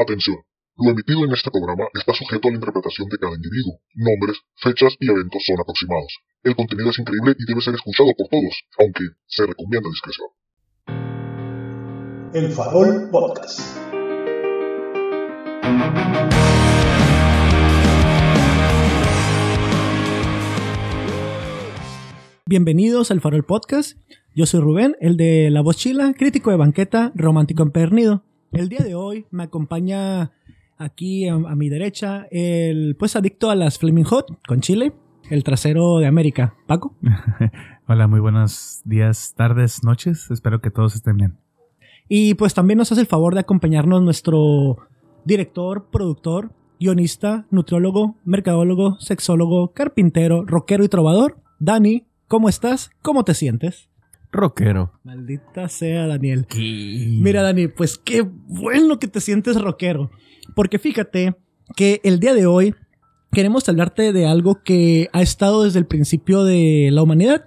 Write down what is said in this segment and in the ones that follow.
Atención, lo emitido en este programa está sujeto a la interpretación de cada individuo. Nombres, fechas y eventos son aproximados. El contenido es increíble y debe ser escuchado por todos, aunque se recomienda discreción. El Farol Podcast. Bienvenidos al Farol Podcast. Yo soy Rubén, el de La Voz Chila, crítico de banqueta, romántico empernido. El día de hoy me acompaña aquí a, a mi derecha el pues adicto a las Flaming Hot con Chile, el trasero de América. Paco. Hola, muy buenos días, tardes, noches. Espero que todos estén bien. Y pues también nos hace el favor de acompañarnos nuestro director, productor, guionista, nutriólogo, mercadólogo, sexólogo, carpintero, rockero y trovador, Dani. ¿Cómo estás? ¿Cómo te sientes? Rockero. Maldita sea, Daniel. Mira, Dani, pues qué bueno que te sientes rockero. Porque fíjate que el día de hoy queremos hablarte de algo que ha estado desde el principio de la humanidad,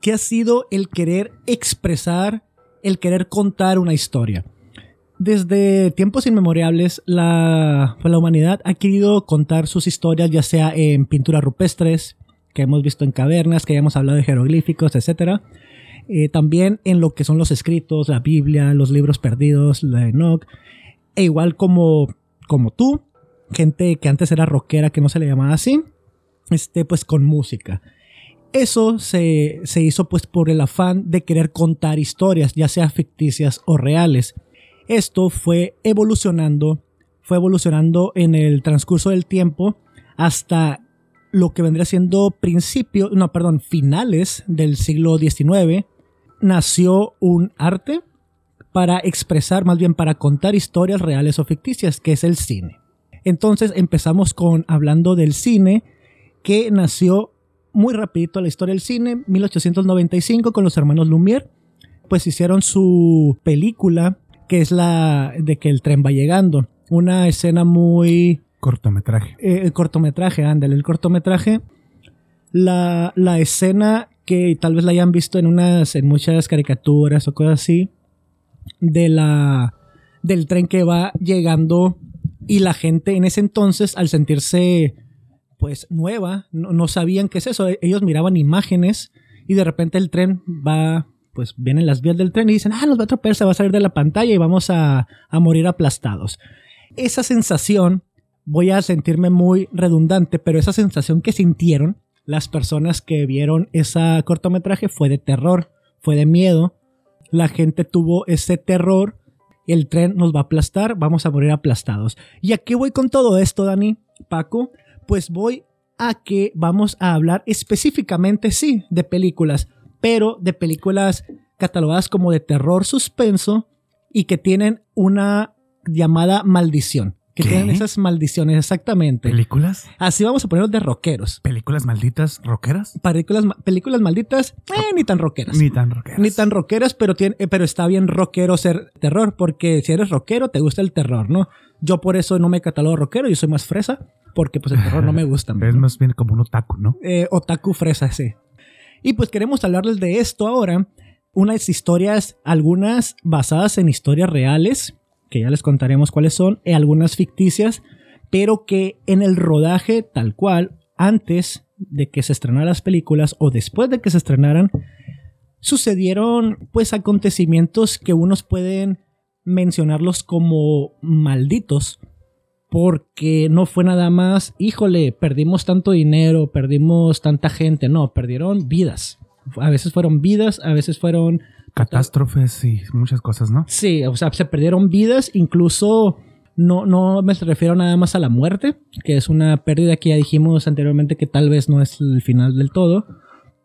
que ha sido el querer expresar, el querer contar una historia. Desde tiempos inmemorables, la, pues, la humanidad ha querido contar sus historias, ya sea en pinturas rupestres, que hemos visto en cavernas, que ya hemos hablado de jeroglíficos, etc. Eh, también en lo que son los escritos, la Biblia, los libros perdidos, la Enoch, e igual como, como tú, gente que antes era rockera, que no se le llamaba así, este, pues con música. Eso se, se hizo pues por el afán de querer contar historias, ya sea ficticias o reales. Esto fue evolucionando, fue evolucionando en el transcurso del tiempo hasta lo que vendría siendo principio, no, perdón, finales del siglo XIX, nació un arte para expresar, más bien para contar historias reales o ficticias, que es el cine. Entonces empezamos con hablando del cine, que nació muy rapidito la historia del cine, 1895 con los hermanos Lumière, pues hicieron su película, que es la de que el tren va llegando. Una escena muy Cortometraje. eh, el cortometraje, ándale, el cortometraje. La, la escena que tal vez la hayan visto en unas, en muchas caricaturas o cosas así, de la, del tren que va llegando y la gente en ese entonces, al sentirse pues nueva, no, no sabían qué es eso. Ellos miraban imágenes y de repente el tren va, pues vienen las vías del tren y dicen, ah, nos va a atropellar, se va a salir de la pantalla y vamos a, a morir aplastados. Esa sensación voy a sentirme muy redundante, pero esa sensación que sintieron las personas que vieron ese cortometraje fue de terror, fue de miedo. La gente tuvo ese terror, el tren nos va a aplastar, vamos a morir aplastados. ¿Y a qué voy con todo esto, Dani? Paco, pues voy a que vamos a hablar específicamente, sí, de películas, pero de películas catalogadas como de terror suspenso y que tienen una llamada maldición que ¿Qué? tienen esas maldiciones, exactamente. ¿Películas? Así vamos a ponerlos de rockeros. ¿Películas malditas rockeras? Películas, películas malditas, eh, ni tan rockeras. Ni tan rockeras. Ni tan rockeras, pero, tiene, eh, pero está bien rockero ser terror, porque si eres rockero te gusta el terror, ¿no? Yo por eso no me catalogo rockero, yo soy más fresa, porque pues el terror no me gusta. Es más bien como un otaku, ¿no? Eh, otaku fresa, sí. Y pues queremos hablarles de esto ahora. Unas historias, algunas basadas en historias reales, que ya les contaremos cuáles son, y algunas ficticias, pero que en el rodaje tal cual, antes de que se estrenaran las películas o después de que se estrenaran, sucedieron pues acontecimientos que unos pueden mencionarlos como malditos, porque no fue nada más, híjole, perdimos tanto dinero, perdimos tanta gente, no, perdieron vidas. A veces fueron vidas, a veces fueron... Catástrofes y muchas cosas, ¿no? Sí, o sea, se perdieron vidas, incluso no, no me refiero nada más a la muerte, que es una pérdida que ya dijimos anteriormente que tal vez no es el final del todo,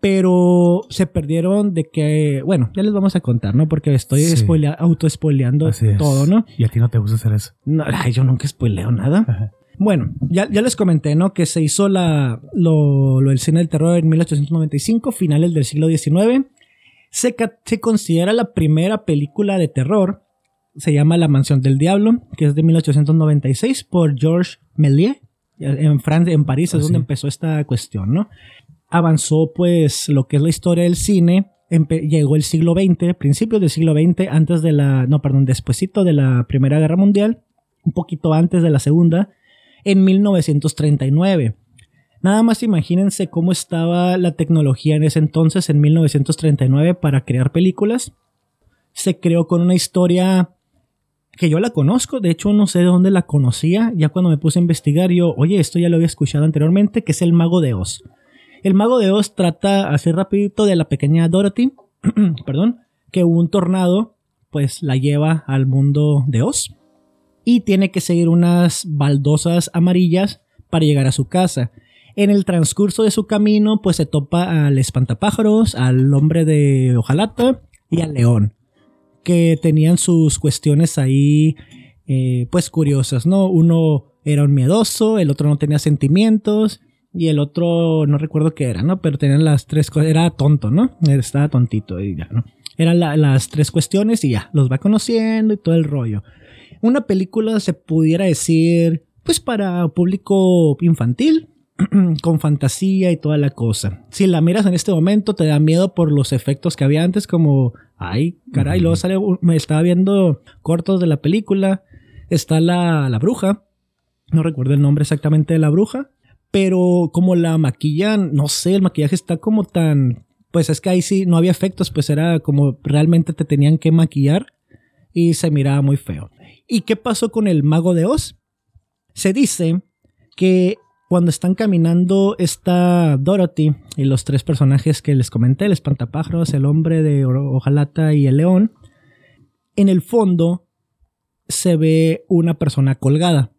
pero se perdieron de que, bueno, ya les vamos a contar, ¿no? Porque estoy Sí. spoilea- auto-spoileando Así es. todo, ¿no? Y a ti no te gusta hacer eso. No, ay, yo nunca spoileo nada. Ajá. Bueno, ya, ya les comenté, ¿no? Que se hizo la, lo, lo del cine del terror en 1895, finales del siglo XIX. Se, se considera la primera película de terror. Se llama La Mansión del Diablo, que es de 1896 por Georges Méliès. En Francia, en París Ah, es donde sí. empezó esta cuestión, ¿no? Avanzó pues lo que es la historia del cine. Empe- llegó el siglo XX, principios del siglo XX, antes de la, no, perdón, despuesito de la Primera Guerra Mundial un poquito antes de la segunda, en 1939. Nada más imagínense cómo estaba la tecnología en ese entonces, en 1939, para crear películas. Se creó con una historia que yo la conozco, de hecho no sé de dónde la conocía, ya cuando me puse a investigar yo, oye, esto ya lo había escuchado anteriormente, que es el mago de Oz. El mago de Oz trata, así rapidito, de la pequeña Dorothy, perdón, que un tornado pues la lleva al mundo de Oz y tiene que seguir unas baldosas amarillas para llegar a su casa. En el transcurso de su camino, pues se topa al espantapájaros, al hombre de hojalata y al león, que tenían sus cuestiones ahí, eh, pues curiosas, ¿no? Uno era un miedoso, el otro no tenía sentimientos y el otro no recuerdo qué era, ¿no? Pero tenían las tres cosas, era tonto, ¿no? Estaba tontito y ya, ¿no? Eran las tres cuestiones y ya, los va conociendo y todo el rollo. Una película se pudiera decir, pues para público infantil, con fantasía y toda la cosa. Si la miras en este momento, te da miedo por los efectos que había antes, como, ay, caray, luego sale, me estaba viendo cortos de la película, está la, la bruja, no recuerdo el nombre exactamente de la bruja, pero como la maquillan, no sé, el maquillaje está como tan, pues es que ahí sí no había efectos, pues era como realmente te tenían que maquillar y se miraba muy feo. ¿Y qué pasó con el mago de Oz? Se dice que cuando están caminando está Dorothy y los tres personajes que les comenté, el espantapájaros, el hombre de hojalata y el león, en el fondo se ve una persona colgada.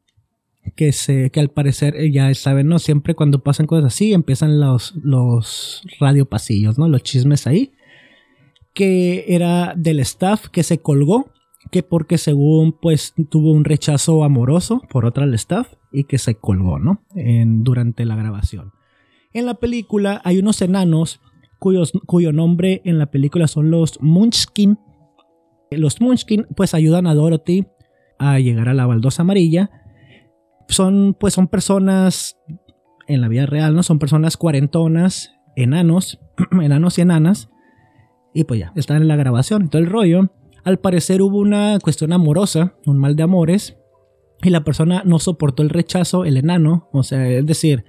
Que, se, que al parecer ya saben, ¿no? Siempre cuando pasan cosas así empiezan los, los radiopasillos, ¿no? Los chismes ahí. Que era del staff que se colgó que porque según pues tuvo un rechazo amoroso por otra del staff y que se colgó, ¿no? Durante la grabación. En la película hay unos enanos cuyos, cuyo nombre en la película son los Munchkin. Los Munchkin pues ayudan a Dorothy a llegar a la baldosa amarilla. Son pues son personas en la vida real, ¿no? Son personas cuarentonas, enanos, enanos y enanas. Y pues ya, están en la grabación y todo el rollo. Al parecer hubo una cuestión amorosa, un mal de amores, y la persona no soportó el rechazo, el enano, o sea, es decir,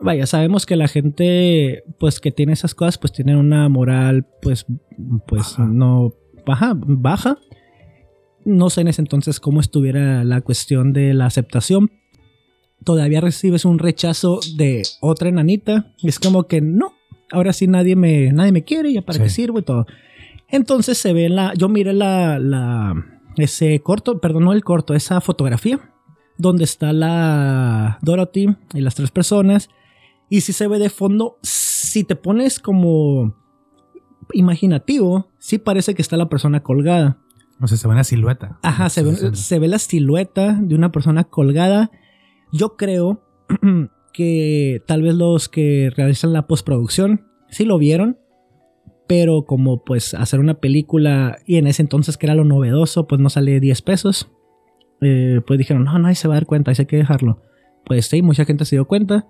vaya, sabemos que la gente, pues que tiene esas cosas, pues tienen una moral, pues, pues no baja, baja. No sé en ese entonces cómo estuviera la cuestión de la aceptación. Todavía recibes un rechazo de otra enanita. Es como que no, ahora sí nadie me, nadie me quiere, ya para qué sirvo y todo. Entonces se ve la. Yo miré la, la. Ese corto, perdón, no el corto, esa fotografía. Donde está la Dorothy y las tres personas. Y si se ve de fondo, si te pones como imaginativo, sí parece que está la persona colgada. O sea, se ve una silueta. Ajá, se ve, se ve la silueta de una persona colgada. Yo creo que tal vez los que realizan la postproducción sí lo vieron pero como pues hacer una película y en ese entonces que era lo novedoso, pues no sale 10 pesos. Eh, pues dijeron, no, nadie se va a dar cuenta, hay que dejarlo. Pues sí, mucha gente se dio cuenta.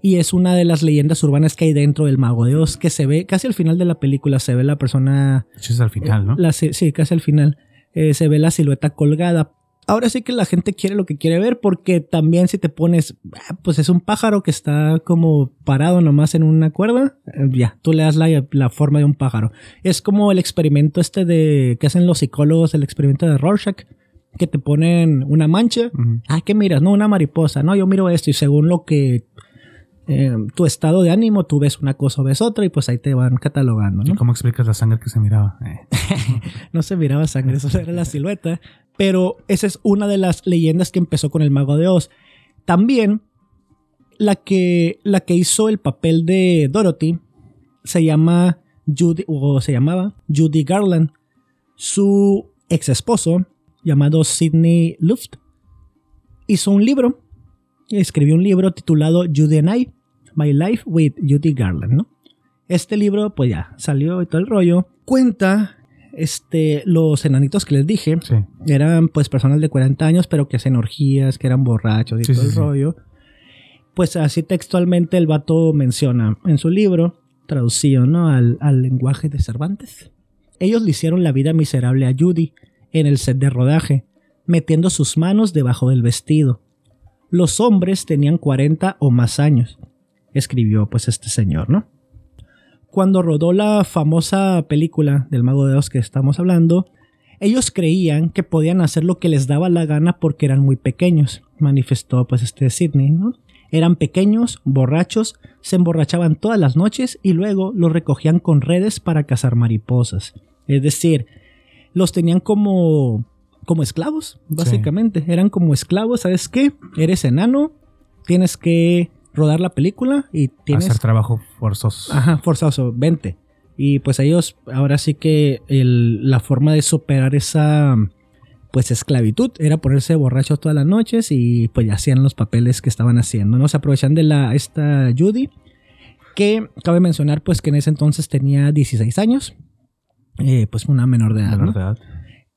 Y es una de las leyendas urbanas que hay dentro del Mago de Oz, que se ve casi al final de la película, se ve la persona... Eso es al final, ¿no? sí, casi al final. Eh, se ve la silueta colgada, ahora sí que la gente quiere lo que quiere ver porque también si te pones, ah, pues es un pájaro que está como parado nomás en una cuerda, eh, ya, tú le das la, forma de un pájaro. Es como el experimento este de que hacen los psicólogos, el experimento de Rorschach, que te ponen una mancha. Ah, ¿qué miras? No, una mariposa. No, yo miro esto y según lo que eh, tu estado de ánimo, tú ves una cosa o ves otra y pues ahí te van catalogando. ¿no? ¿Y cómo explicas la sangre que se miraba? Eh. no se miraba sangre, eso era la silueta. Pero esa es una de las leyendas que empezó con el mago de Oz. También la que, la que hizo el papel de Dorothy se llama Judy, o se llamaba Judy Garland. Su ex esposo, llamado Sidney Luft, hizo un libro, escribió un libro titulado Judy and I, My Life with Judy Garland, ¿no? Este libro, pues ya, salió y todo el rollo. Cuenta, este, los enanitos que les dije, eran pues personas de 40 años, pero que hacen orgías, que eran borrachos y todo el rollo. Pues así textualmente el vato menciona en su libro, traducido, ¿no? Al, al lenguaje de Cervantes. Ellos le hicieron la vida miserable a Judy en el set de rodaje. metiendo sus manos debajo del vestido. Los hombres tenían 40 o más años, escribió pues este señor, ¿no? Cuando rodó la famosa película del Mago de Oz que estamos hablando, ellos creían que podían hacer lo que les daba la gana porque eran muy pequeños, manifestó pues este Sidney, ¿no? Eran pequeños, borrachos, se emborrachaban todas las noches y luego los recogían con redes para cazar mariposas. Es decir, los tenían como como esclavos, básicamente. Eran como esclavos, ¿sabes qué? Eres enano, tienes que rodar la película y tienes... Hacer trabajo forzoso. Ajá, forzoso, vente. Y pues ellos, ahora sí que la forma de superar esa pues esclavitud era ponerse borrachos todas las noches y pues ya hacían los papeles que estaban haciendo, ¿no? Se aprovechan de la, esta Judy, que cabe mencionar pues que en ese entonces tenía 16 años, eh, pues una menor de edad. Menor de edad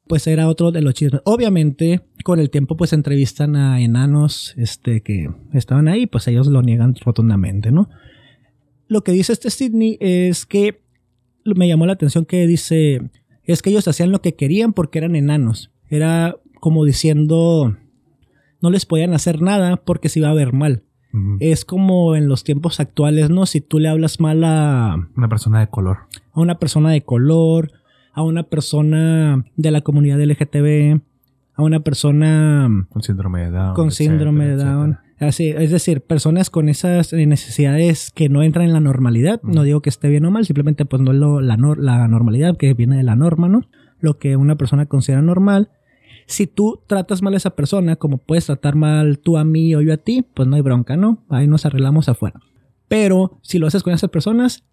pues era otro de los chismes. Obviamente, con el tiempo, pues entrevistan a enanos este, que estaban ahí, pues ellos lo niegan rotundamente, ¿no? Lo que dice este Sidney es que me llamó la atención que dice, es que ellos hacían lo que querían porque eran enanos. Era como diciendo, no les podían hacer nada porque se iba a ver mal. Es como en los tiempos actuales, ¿no? Si tú le hablas mal a... Una persona de color. A una persona de color a una persona de la comunidad LGTB, a una persona con síndrome de Down. Con síndrome de Down. Así, es decir, personas con esas necesidades que no entran en la normalidad. No digo que esté bien o mal, simplemente pues no es lo, la, la normalidad que viene de la norma, ¿no? Lo que una persona considera normal. Si tú tratas mal a esa persona, como puedes tratar mal tú a mí o yo a ti, pues no hay bronca, ¿no? Ahí nos arreglamos afuera. Pero si lo haces con esas personas,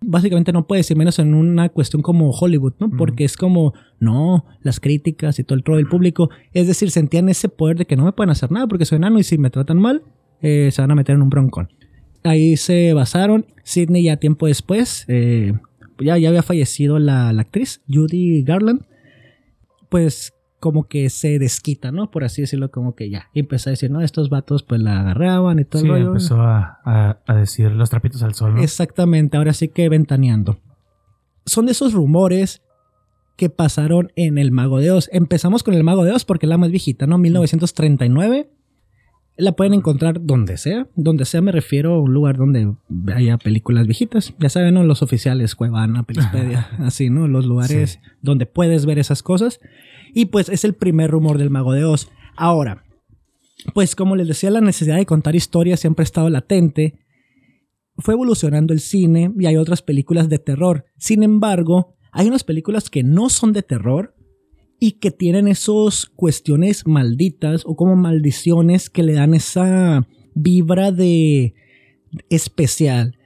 básicamente no puede ser menos en una cuestión como Hollywood, ¿no? Porque es como, no, las críticas y todo el troll del público. Es decir, sentían ese poder de que no me pueden hacer nada porque soy enano y si me tratan mal, eh, se van a meter en un broncón. Ahí se basaron. Sidney ya tiempo después, eh, ya, ya había fallecido la, la actriz, Judy Garland. Pues como que se desquita, ¿no? Por así decirlo, como que ya. Y empezó a decir, no, estos vatos pues la agarraban y todo el rollo. empezó a, decir los trapitos al sol. Exactamente, ahora sí que ventaneando. Son de esos rumores que pasaron en El Mago de Oz. Empezamos con El Mago de Oz porque es la más viejita, ¿no? 1939. La pueden encontrar donde sea. Donde sea me refiero a un lugar donde haya películas viejitas. Ya saben, ¿no? Los oficiales, Cuevana, Pelispedia, así, ¿no? Los lugares donde puedes ver esas cosas. Y pues es el primer rumor del mago de Oz. Ahora, pues como les decía, la necesidad de contar historias siempre ha estado latente. Fue evolucionando el cine y hay otras películas de terror. Sin embargo, hay unas películas que no son de terror y que tienen esos cuestiones malditas o como maldiciones que le dan esa vibra de especial.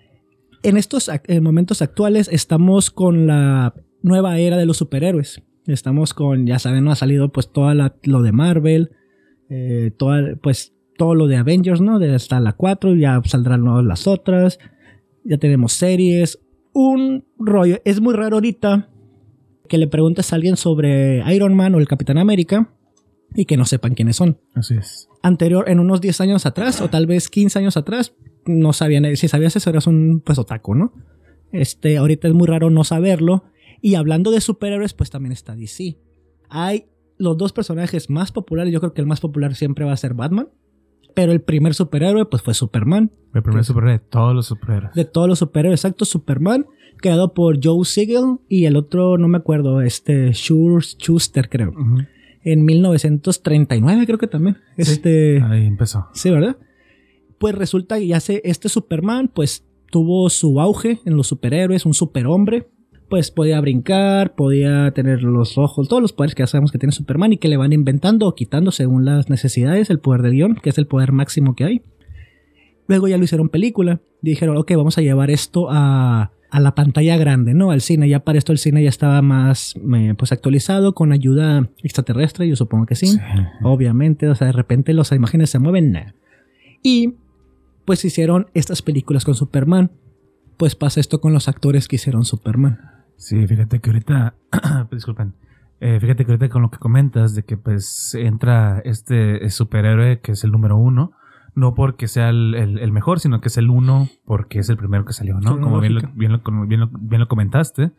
En estos momentos actuales estamos con la nueva era de los superhéroes. Estamos con, ya saben. Ha salido pues todo lo de Marvel, eh, pues todo lo de Avengers, ¿no? De hasta la 4, ya saldrán las otras, ya tenemos series, un rollo. Es muy raro ahorita que le preguntes a alguien sobre Iron Man o el Capitán América y que no sepan quiénes son. Así es. Anterior, en unos 10 años atrás, o tal vez 15 años atrás, no sabían, si sabías eso eras un pues otaku, ¿no? Este, ahorita es muy raro no saberlo. Y hablando de superhéroes, pues también está DC. Hay los dos personajes más populares, yo creo que el más popular siempre va a ser Batman. Pero el primer superhéroe, pues fue Superman. El primer superhéroe de todos los superhéroes. De todos los superhéroes, exacto, Superman, creado por Joe Siegel y el otro, no me acuerdo, este, Schuster, creo. En 1939, creo que también. este, ahí empezó. Sí, ¿verdad? Pues resulta que ya sé, este Superman, pues tuvo su auge en los superhéroes, un superhombre pues podía brincar, podía tener los ojos, todos los poderes que ya sabemos que tiene Superman y que le van inventando o quitando según las necesidades, el poder del guion, que es el poder máximo que hay. Luego ya lo hicieron película dijeron, ok, vamos a llevar esto a, a la pantalla grande, ¿no? Al cine. Ya para esto el cine ya estaba más eh, pues actualizado con ayuda extraterrestre, yo supongo que sí. Obviamente, o sea, de repente las imágenes se mueven. Y pues hicieron estas películas con Superman. Pues pasa esto con los actores que hicieron Superman. Sí, fíjate que ahorita, disculpen, eh, fíjate que ahorita con lo que comentas de que pues entra este superhéroe que es el número uno, no porque sea el, mejor, sino que es el uno porque es el primero que salió, ¿no? Como bien lo, bien, lo, bien, lo, comentaste.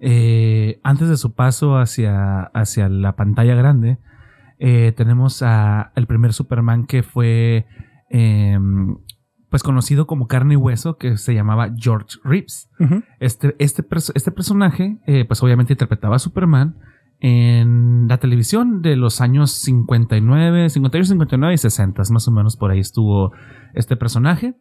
Eh, antes de su paso hacia, hacia la pantalla grande, eh, tenemos a el primer Superman que fue em, pues conocido como carne y hueso, que se llamaba George Reeves. este, este, este, personaje, eh, pues obviamente interpretaba a Superman en la televisión de los años 59, 58, 59 y 60, más o menos por ahí estuvo este personaje.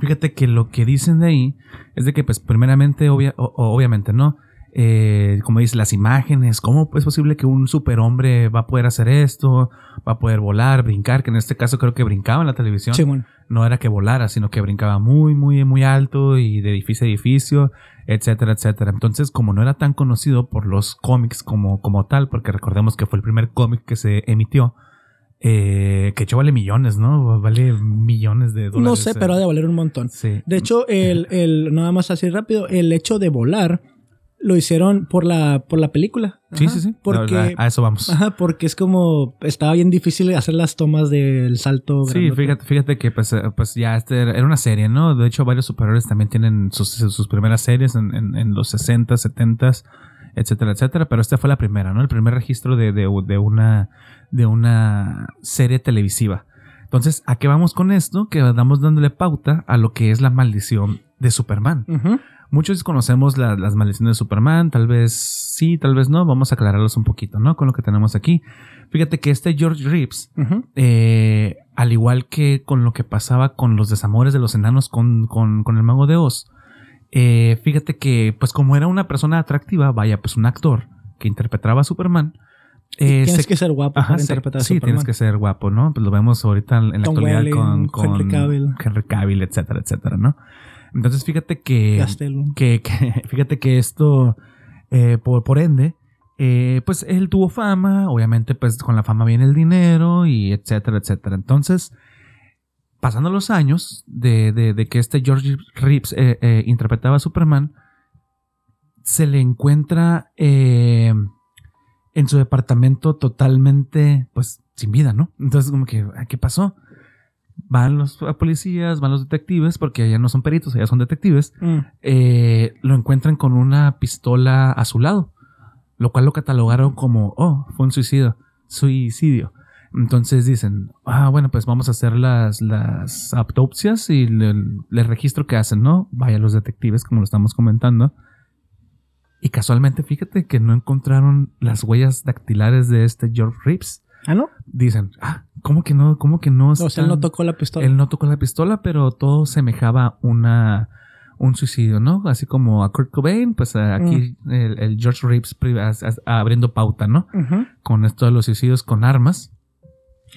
Fíjate que lo que dicen de ahí es de que, pues, primeramente, obviamente, ¿no? Eh, como dice, las imágenes, ¿cómo es posible que un superhombre va a poder hacer esto? Va a poder volar, brincar, que en este caso creo que brincaba en la televisión. No era que volara, sino que brincaba muy, muy, muy alto y de edificio a edificio, etcétera, etcétera. Entonces, como no era tan conocido por los cómics como, como tal, porque recordemos que fue el primer cómic que se emitió, eh, que hecho vale millones, ¿no? Vale millones de dólares. No sé, pero ha de valer un montón. Sí. De hecho, el, el, nada más así rápido, el hecho de volar lo hicieron por la, por la película. sí, sí, sí. Porque, a eso vamos. Ajá, porque es como estaba bien difícil hacer las tomas del salto. Sí, fíjate, fíjate que pues, eh, pues ya este era una serie, ¿no? De hecho, varios superhéroes también tienen sus, sus primeras series en, en, los 60, 70, etcétera, etcétera. Pero esta fue la primera, ¿no? El primer registro de, de, de una, de una serie televisiva. Entonces, ¿a qué vamos con esto? Que vamos dándole pauta a lo que es la maldición de Superman. Muchos conocemos las maldiciones de Superman, tal vez sí, tal vez no. Vamos a aclararlos un poquito, ¿no? Con lo que tenemos aquí. Fíjate que este George Reeves, eh, al igual que con lo que pasaba con los desamores de los enanos con, el mago de Oz, eh, fíjate que, pues como era una persona atractiva, vaya, pues un actor que interpretaba a Superman, eh, tienes que ser guapo para interpretar a Sí, tienes que ser guapo, ¿no? Pues lo vemos ahorita en la actualidad con, Henry Cavill. Henry Cavill, etcétera, etcétera, ¿no? Entonces fíjate que, que, fíjate que esto, eh, por, por, ende, eh, pues él tuvo fama, obviamente pues con la fama viene el dinero y etcétera, etcétera. Entonces, pasando los años de, de, que este George Reeves eh, interpretaba a Superman, se le encuentra en su departamento totalmente, pues, sin vida, ¿no? Entonces, como que, ¿qué pasó? Van los policías, van los detectives, porque allá no son peritos, allá son detectives, mm. eh, lo encuentran con una pistola a su lado, lo cual lo catalogaron como, oh, fue un suicidio, suicidio. Entonces dicen, ah, bueno, pues vamos a hacer las, las autopsias y el, registro que hacen, ¿no? Vaya los detectives, como lo estamos comentando. Y casualmente, fíjate que no encontraron las huellas dactilares de este George Reeves. ¿Ah, no? Dicen, ah, ¿cómo que no? ¿Cómo que no? O sea, él no tocó la pistola. Él no tocó la pistola, pero todo semejaba una un suicidio, ¿no? Así como a Kurt Cobain, pues aquí mm. el, George Reeves abriendo pauta, ¿no? Con esto de los suicidios con armas.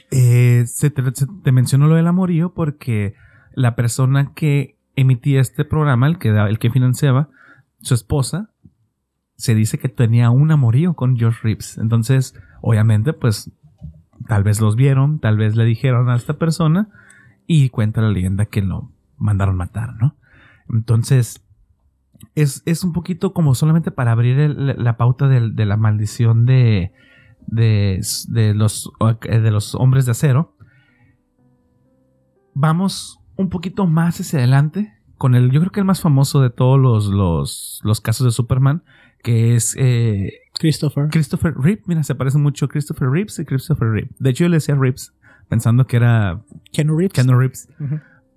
Eh, se, te, te, mencionó lo del amorío porque la persona que emitía este programa, el que, el que financiaba, su esposa, se dice que tenía un amorío con George Reeves. Entonces, obviamente, pues Tal vez los vieron, tal vez le dijeron a esta persona y cuenta la leyenda que lo mandaron matar, ¿no? Entonces, es, un poquito como solamente para abrir la pauta de, la maldición de, de, los, de los hombres de acero. Vamos un poquito más hacia adelante con el, yo creo que el más famoso de todos los, los casos de Superman, que es eh, Christopher. Christopher Reeves. Mira, se parece mucho a Christopher Reeves y Christopher Reeves. De hecho, yo le decía Reeves pensando que era Ken Reeves. Ken Reeves.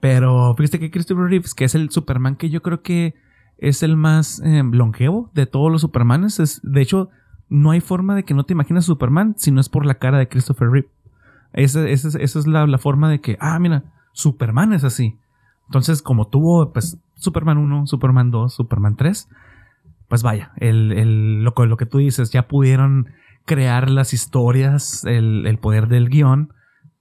Pero fíjate que Christopher Reeves, que es el Superman que yo creo que es el más em, longevo de todos los Supermanes. Es, de hecho, no hay forma de que no te imagines Superman si no es por la cara de Christopher Reeve. Esa, es la, la, forma de que, ah, mira, Superman es así. Entonces, como tuvo, pues, Superman 1, Superman 2, Superman 3, pues vaya, el, lo, lo, que tú dices, ya pudieron crear las historias, el, poder del guion,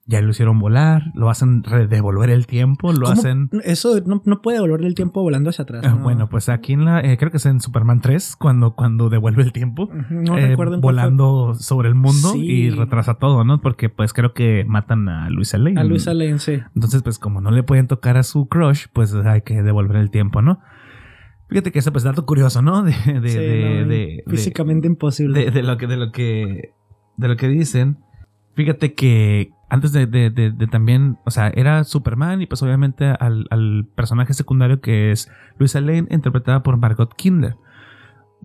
ya lo hicieron volar, lo hacen devolver el tiempo, lo hacen... Eso no, puede devolver el tiempo volando hacia atrás. Ah, bueno, pues aquí en la, eh, creo que es en Superman 3, cuando, cuando devuelve el tiempo, no eh, volando sobre el mundo y retrasa todo, ¿no? Porque pues creo que matan a Luisa Lane. A Luisa Lane, sí. Entonces pues como no le pueden tocar a su crush, pues hay que devolver el tiempo, ¿no? Fíjate que ese pues dato curioso, ¿no? De, de, físicamente imposible. De, lo que, de lo que, de lo que dicen. Fíjate que antes de, también, o sea, era Superman y pues obviamente al, personaje secundario que es Luisa Lane, interpretada por Margot Kindler.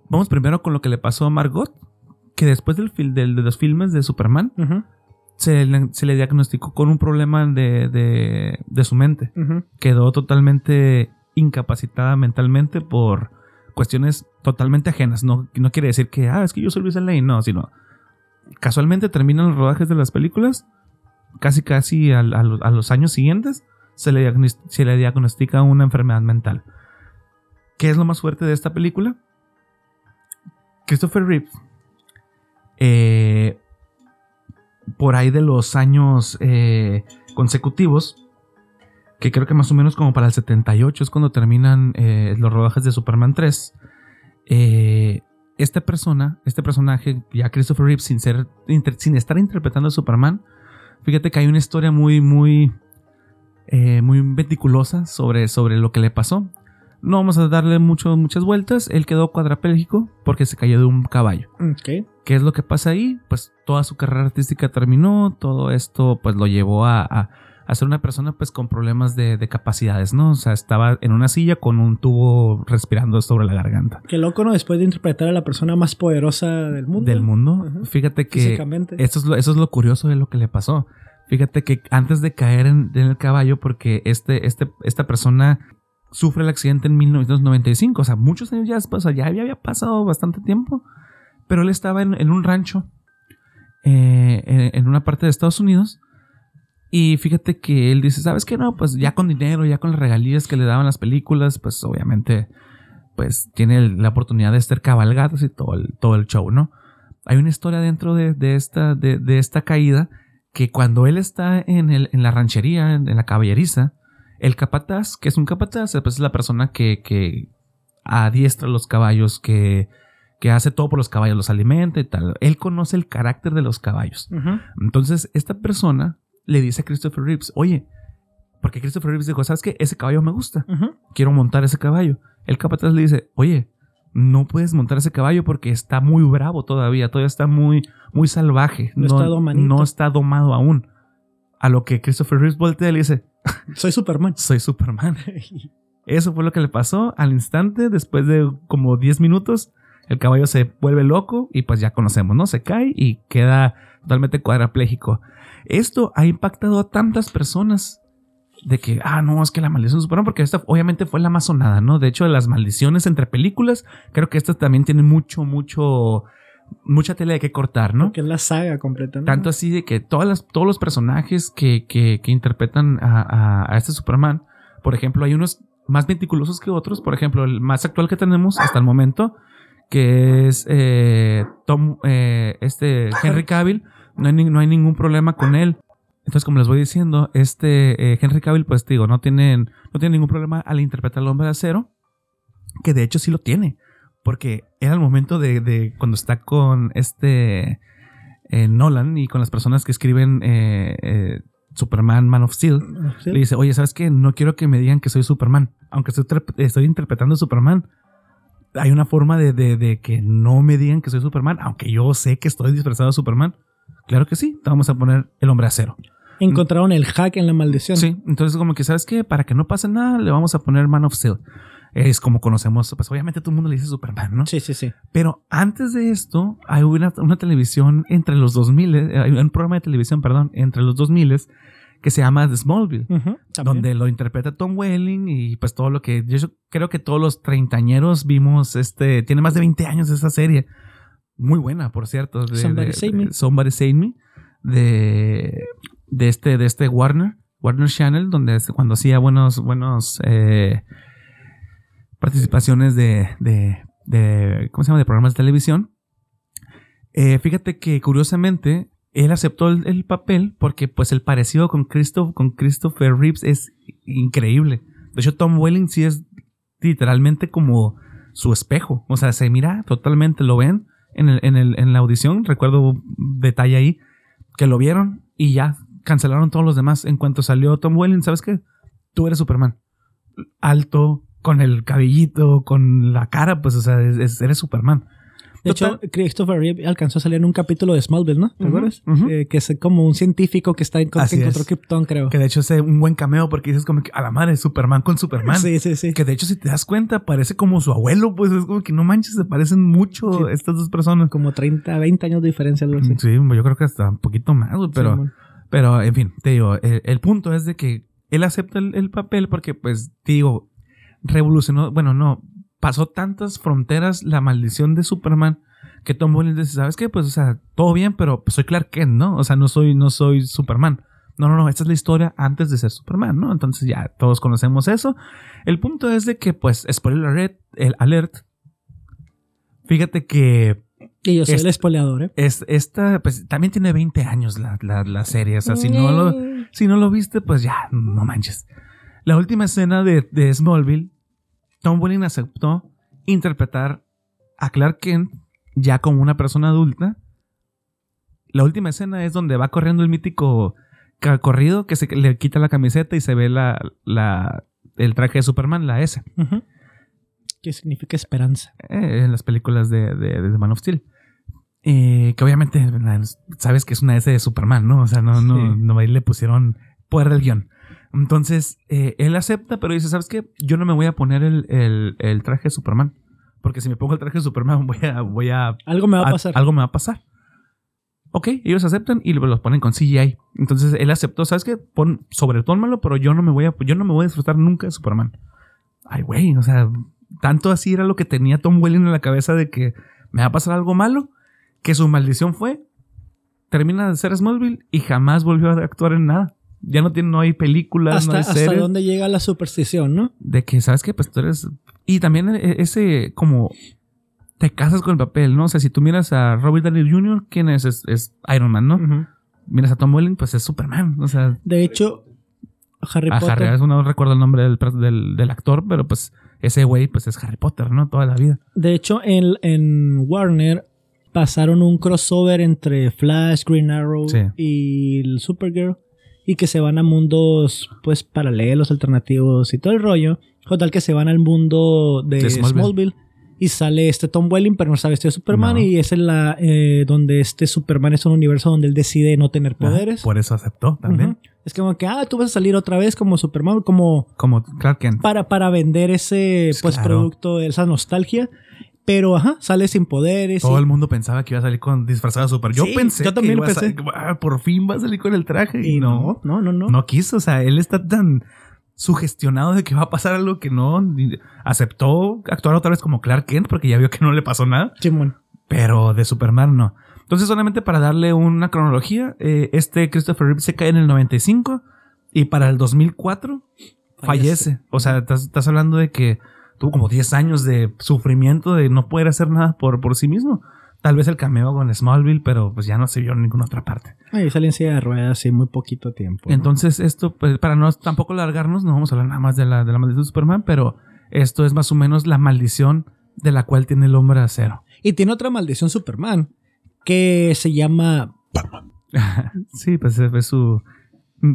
Vamos primero con lo que le pasó a Margot, que después del, de los filmes de Superman, se, le- se le diagnosticó con un problema de, de, de su mente. Quedó totalmente incapacitada mentalmente por cuestiones totalmente ajenas. No, no quiere decir que, ah, es que yo soy Luis Lane, no, sino casualmente terminan los rodajes de las películas, casi casi a, los- a los años siguientes se le, se le diagnostica una enfermedad mental. ¿Qué es lo más fuerte de esta película? Christopher Reeves, eh, por ahí de los años eh, consecutivos, que creo que más o menos como para el 78 es cuando terminan eh, los rodajes de Superman 3. eh, esta persona, este personaje, ya Christopher Reeves, sin, ser, sin estar interpretando a Superman, fíjate que hay una historia muy, muy, eh, muy meticulosa sobre, sobre lo que le pasó. No vamos a darle mucho, muchas vueltas. Él quedó cuadraplégico porque se cayó de un caballo. ¿Qué es lo que pasa ahí? Pues toda su carrera artística terminó, todo esto pues lo llevó a, a- a ser una persona pues con problemas de, de capacidades, ¿no? O sea, estaba en una silla con un tubo respirando sobre la garganta. Qué loco, ¿no? Después de interpretar a la persona más poderosa del mundo. Del mundo. Ajá. Fíjate que eso es, lo, eso es lo curioso de lo que le pasó. Fíjate que antes de caer en, en el caballo, porque este, este, esta persona sufre el accidente en 1995, o sea, muchos años ya, o sea, ya había, había pasado bastante tiempo, pero él estaba en, en un rancho eh, en, en una parte de Estados Unidos. Y fíjate que él dice, ¿sabes qué? No, pues ya con dinero, ya con las regalías que le daban las películas, pues obviamente, pues tiene la oportunidad de estar cabalgados y todo el, todo el show, ¿no? Hay una historia dentro de, de esta, de, de esta caída que cuando él está en, el, en la ranchería, en, en la caballeriza, el capataz, que es un capataz, pues es la persona que, que adiestra los caballos, que, que hace todo por los caballos, los alimenta y tal. Él conoce el carácter de los caballos. Entonces, esta persona le dice a Christopher Reeves, oye, porque Christopher Reeves dijo, ¿sabes qué? Ese caballo me gusta quiero montar ese caballo. El capataz le dice, oye, no puedes montar ese caballo porque está muy bravo todavía, todavía está muy, muy salvaje. No está no está domado aún. A lo que Christopher Reeves voltea y le dice, Soy Superman. soy Superman. Eso fue lo que le pasó al instante, después de como 10 minutos, el caballo se vuelve loco y pues ya conocemos, ¿no? Se cae y queda totalmente cuadraplégico. Esto ha impactado a tantas personas de que, ah, no, es que la maldición de Superman, porque esta obviamente fue la más sonada, ¿no? De hecho, de las maldiciones entre películas, creo que estas también tienen mucho, mucho, mucha tela de que cortar, ¿no? Que es la saga completa. ¿no? Tanto así de que todas las, todos los personajes que, que- que interpretan a, a- a este Superman, por ejemplo, hay unos más meticulosos que otros. Por ejemplo, el más actual que tenemos hasta el momento, que es eh, Tom, eh, este Henry Cavill, no hay, no hay ningún problema con él. Entonces, como les voy diciendo, este eh, Henry Cavill, pues digo, no tienen, no tiene ningún problema al interpretar al hombre de acero, que de hecho sí lo tiene. Porque era el momento de, de cuando está con este eh, Nolan y con las personas que escriben eh, eh, Superman, Man of Steel, le dice, oye, ¿sabes qué? No quiero que me digan que soy Superman. Aunque estoy, estoy interpretando a Superman. Hay una forma de, de- de que no me digan que soy Superman, aunque yo sé que estoy disfrazado de Superman. Claro que sí, te vamos a poner el hombre acero. Encontraron el hack en la maldición. Sí, entonces como que, ¿sabes qué? Para que no pase nada, le vamos a poner Man of Steel. Es como conocemos, pues obviamente todo el mundo le dice Superman, ¿no? Sí, sí, sí. Pero antes de esto, hay una, una televisión entre los 2000, eh, hay un programa de televisión, perdón, entre los 2000 que se llama The Smallville, donde lo interpreta Tom Welling y pues todo lo que yo creo que todos los treintañeros vimos, este, tiene más de 20 años esa serie. Muy buena, por cierto. de- Somebody de- Save de- Me. Somebody Save Me. De, de este, de este Warner, Warner Channel, donde cuando hacía buenos, buenos eh, participaciones de, de, de, ¿cómo se llama? De programas de televisión. Eh, fíjate que curiosamente él aceptó el, el papel porque pues el parecido con, Christo- con Christopher Reeves es increíble. De hecho, Tom Welling sí es literalmente como su espejo. O sea, se mira totalmente, lo ven en, el- en, el- en la audición. Recuerdo detalle ahí que lo vieron y ya cancelaron todos los demás. En cuanto salió Tom Welling, ¿sabes qué? Tú eres Superman. Alto, con el cabellito, con la cara, pues, o sea, es- es- eres Superman. De Total. hecho, Christopher Reeve alcanzó a salir en un capítulo de Smallville, ¿no? ¿Te acuerdas? Eh, que es como un científico que está en que encontró es. Krypton, creo. Que de hecho es un buen cameo porque dices como que a la madre, Superman con Superman. Sí, sí, sí. Que de hecho, si te das cuenta, parece como su abuelo, pues es como que no manches, se parecen mucho Sí. estas dos personas. Como 30, 20 años de diferencia, algo así. Sí, yo creo que hasta un poquito más, pero, pero en fin, te digo, el, el punto es de que él acepta el, el papel porque, pues, te digo, revolucionó, bueno, no, pasó tantas fronteras la maldición de Superman que Tom Welling dice, ¿sabes qué? Pues, o sea, todo bien, pero pues, soy Clark Kent, ¿no? O sea, no soy, no soy Superman. No, no, no, esta es la historia antes de ser Superman, ¿no? Entonces ya todos conocemos eso. El punto es de que, pues, spoiler alert, el alert, fíjate que Y yo soy Este- el espoleador, ¿eh? es, esta, pues, también tiene 20 años la, la, la serie, o sea, si no lo, Mm. si no lo viste, pues ya, no manches. La última escena de, de Smallville, Tom Welling aceptó interpretar a Clark Kent ya como una persona adulta. La última escena es donde va corriendo el mítico corrido que se le quita la camiseta y se ve la, la, el traje de Superman, la S. ¿Qué significa esperanza? eh, en las películas de, de, de Man of Steel. Eh, que obviamente sabes que es una S de Superman, ¿no? O sea, no, no, Sí. no ahí le pusieron poder del guion. Entonces, eh, él acepta, pero dice, ¿sabes qué? Yo no me voy a poner el, el- el traje de Superman. Porque si me pongo el traje de Superman, voy a, voy a Algo me va a a- pasar. algo me va a pasar. Ok, ellos aceptan y los ponen con CGI. Entonces él aceptó, ¿sabes qué? Pon, sobretónmalo, pero yo no me voy a, yo no me voy a disfrutar nunca de Superman. Ay, güey, o sea, tanto así era lo que tenía Tom Welling en la cabeza de que me va a pasar algo malo, que su maldición fue, termina de ser Smallville y jamás volvió a actuar en nada. Ya no tiene, no hay películas, no hasta, hay hasta series dónde llega la superstición, ¿no? de que, ¿sabes qué? Pues tú eres... Y también e- ese como... Te casas con el papel, ¿no? O sea, si tú miras a Robert Downey Jr., ¿quién es? Es, es Iron Man, ¿no? Miras a Tom Welling, pues es Superman. O sea, De hecho, Harry a Potter. Harry, no recuerdo el nombre del, del, del actor, pero pues ese güey pues es Harry Potter, ¿no? Toda la vida. De hecho, en, en Warner pasaron un crossover entre Flash, Green Arrow Sí. y el Supergirl. Y que se van a mundos, pues, paralelos, alternativos y todo el rollo. Total que se van al mundo de De Smallville. Smallville. Y sale este Tom Welling, pero no sabe este Superman. No. Y es en la eh, donde este Superman es un universo donde él decide no tener poderes. Por eso aceptó también. Ujú. Es como que, ah, tú vas a salir otra vez como Superman, como Como Clark Kent. para, para vender ese Pues pues, claro. producto, esa nostalgia. Pero, ajá, sale sin poderes. Todo y- el mundo pensaba que iba a salir con disfrazado de Super. Yo Sí, pensé yo también que iba a pensé. ah, por fin va a salir con el traje. y no, no, no, no. No quiso, o sea, él está tan sugestionado de que va a pasar algo que no aceptó actuar otra vez como Clark Kent porque ya vio que no le pasó nada, Simón. pero de Superman no. Entonces, solamente para darle una cronología, eh, este Christopher Reeve se cae en el 95 y para el 2004 fallece. O sea, estás, estás hablando de que tuvo como 10 años de sufrimiento de no poder hacer nada por, por sí mismo. Tal vez el cameo con Smallville, pero pues ya no se vio en ninguna otra parte. Ahí sale en silla de ruedas y muy poquito tiempo. ¿no? Entonces, esto, pues, para no tampoco largarnos, no vamos a hablar nada más de la, de la maldición de Superman, pero esto es más o menos la maldición de la cual tiene el hombre de acero. Y tiene otra maldición Superman que se llama. sí, pues es, es su.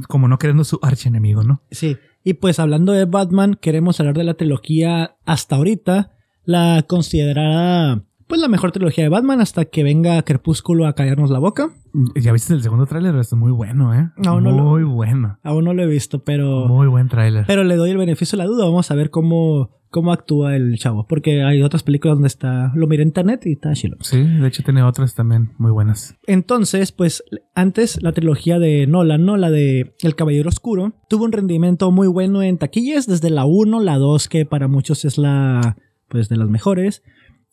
Como no queriendo su archienemigo, ¿no? Sí. Y pues hablando de Batman, queremos hablar de la trilogía hasta ahorita, la considerada pues la mejor trilogía de Batman hasta que venga Crepúsculo a callarnos la boca. Ya viste el segundo tráiler, es muy bueno, ¿eh? No, no lo- muy bueno. Aún no lo he visto, pero Muy buen tráiler. pero le doy el beneficio de la duda. Vamos a ver cómo cómo actúa el chavo, porque hay otras películas donde está lo miré en internet y está chilo. Sí, de hecho tiene otras también muy buenas. Entonces, pues antes la trilogía de Nolan, ¿no? La de El Caballero Oscuro, tuvo un rendimiento muy bueno en taquillas, desde la 1, la 2, que para muchos es la, pues, de las mejores.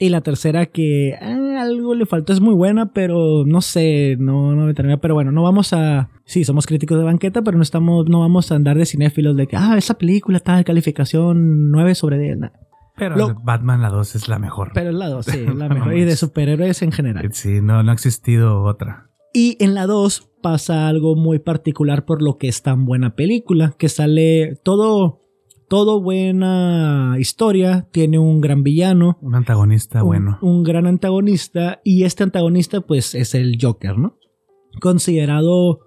Y la tercera que ah, algo le faltó, es muy buena, pero no sé, no, no me termina. Pero bueno, no vamos a... Sí, somos críticos de banqueta, pero no estamos, no vamos a andar de cinéfilos de que, ah, esa película tal, calificación 9 sobre 10. nah. Pero Lo- Batman la 2 es la mejor. Pero en la 2, sí, la mejor. Y de superhéroes en general. Sí, no, no ha existido otra. Y en la 2 pasa algo muy particular por lo que es tan buena película, que sale todo, todo buena historia, tiene un gran villano, Un antagonista un, bueno. un gran antagonista, y este antagonista pues es el Joker, ¿no? Considerado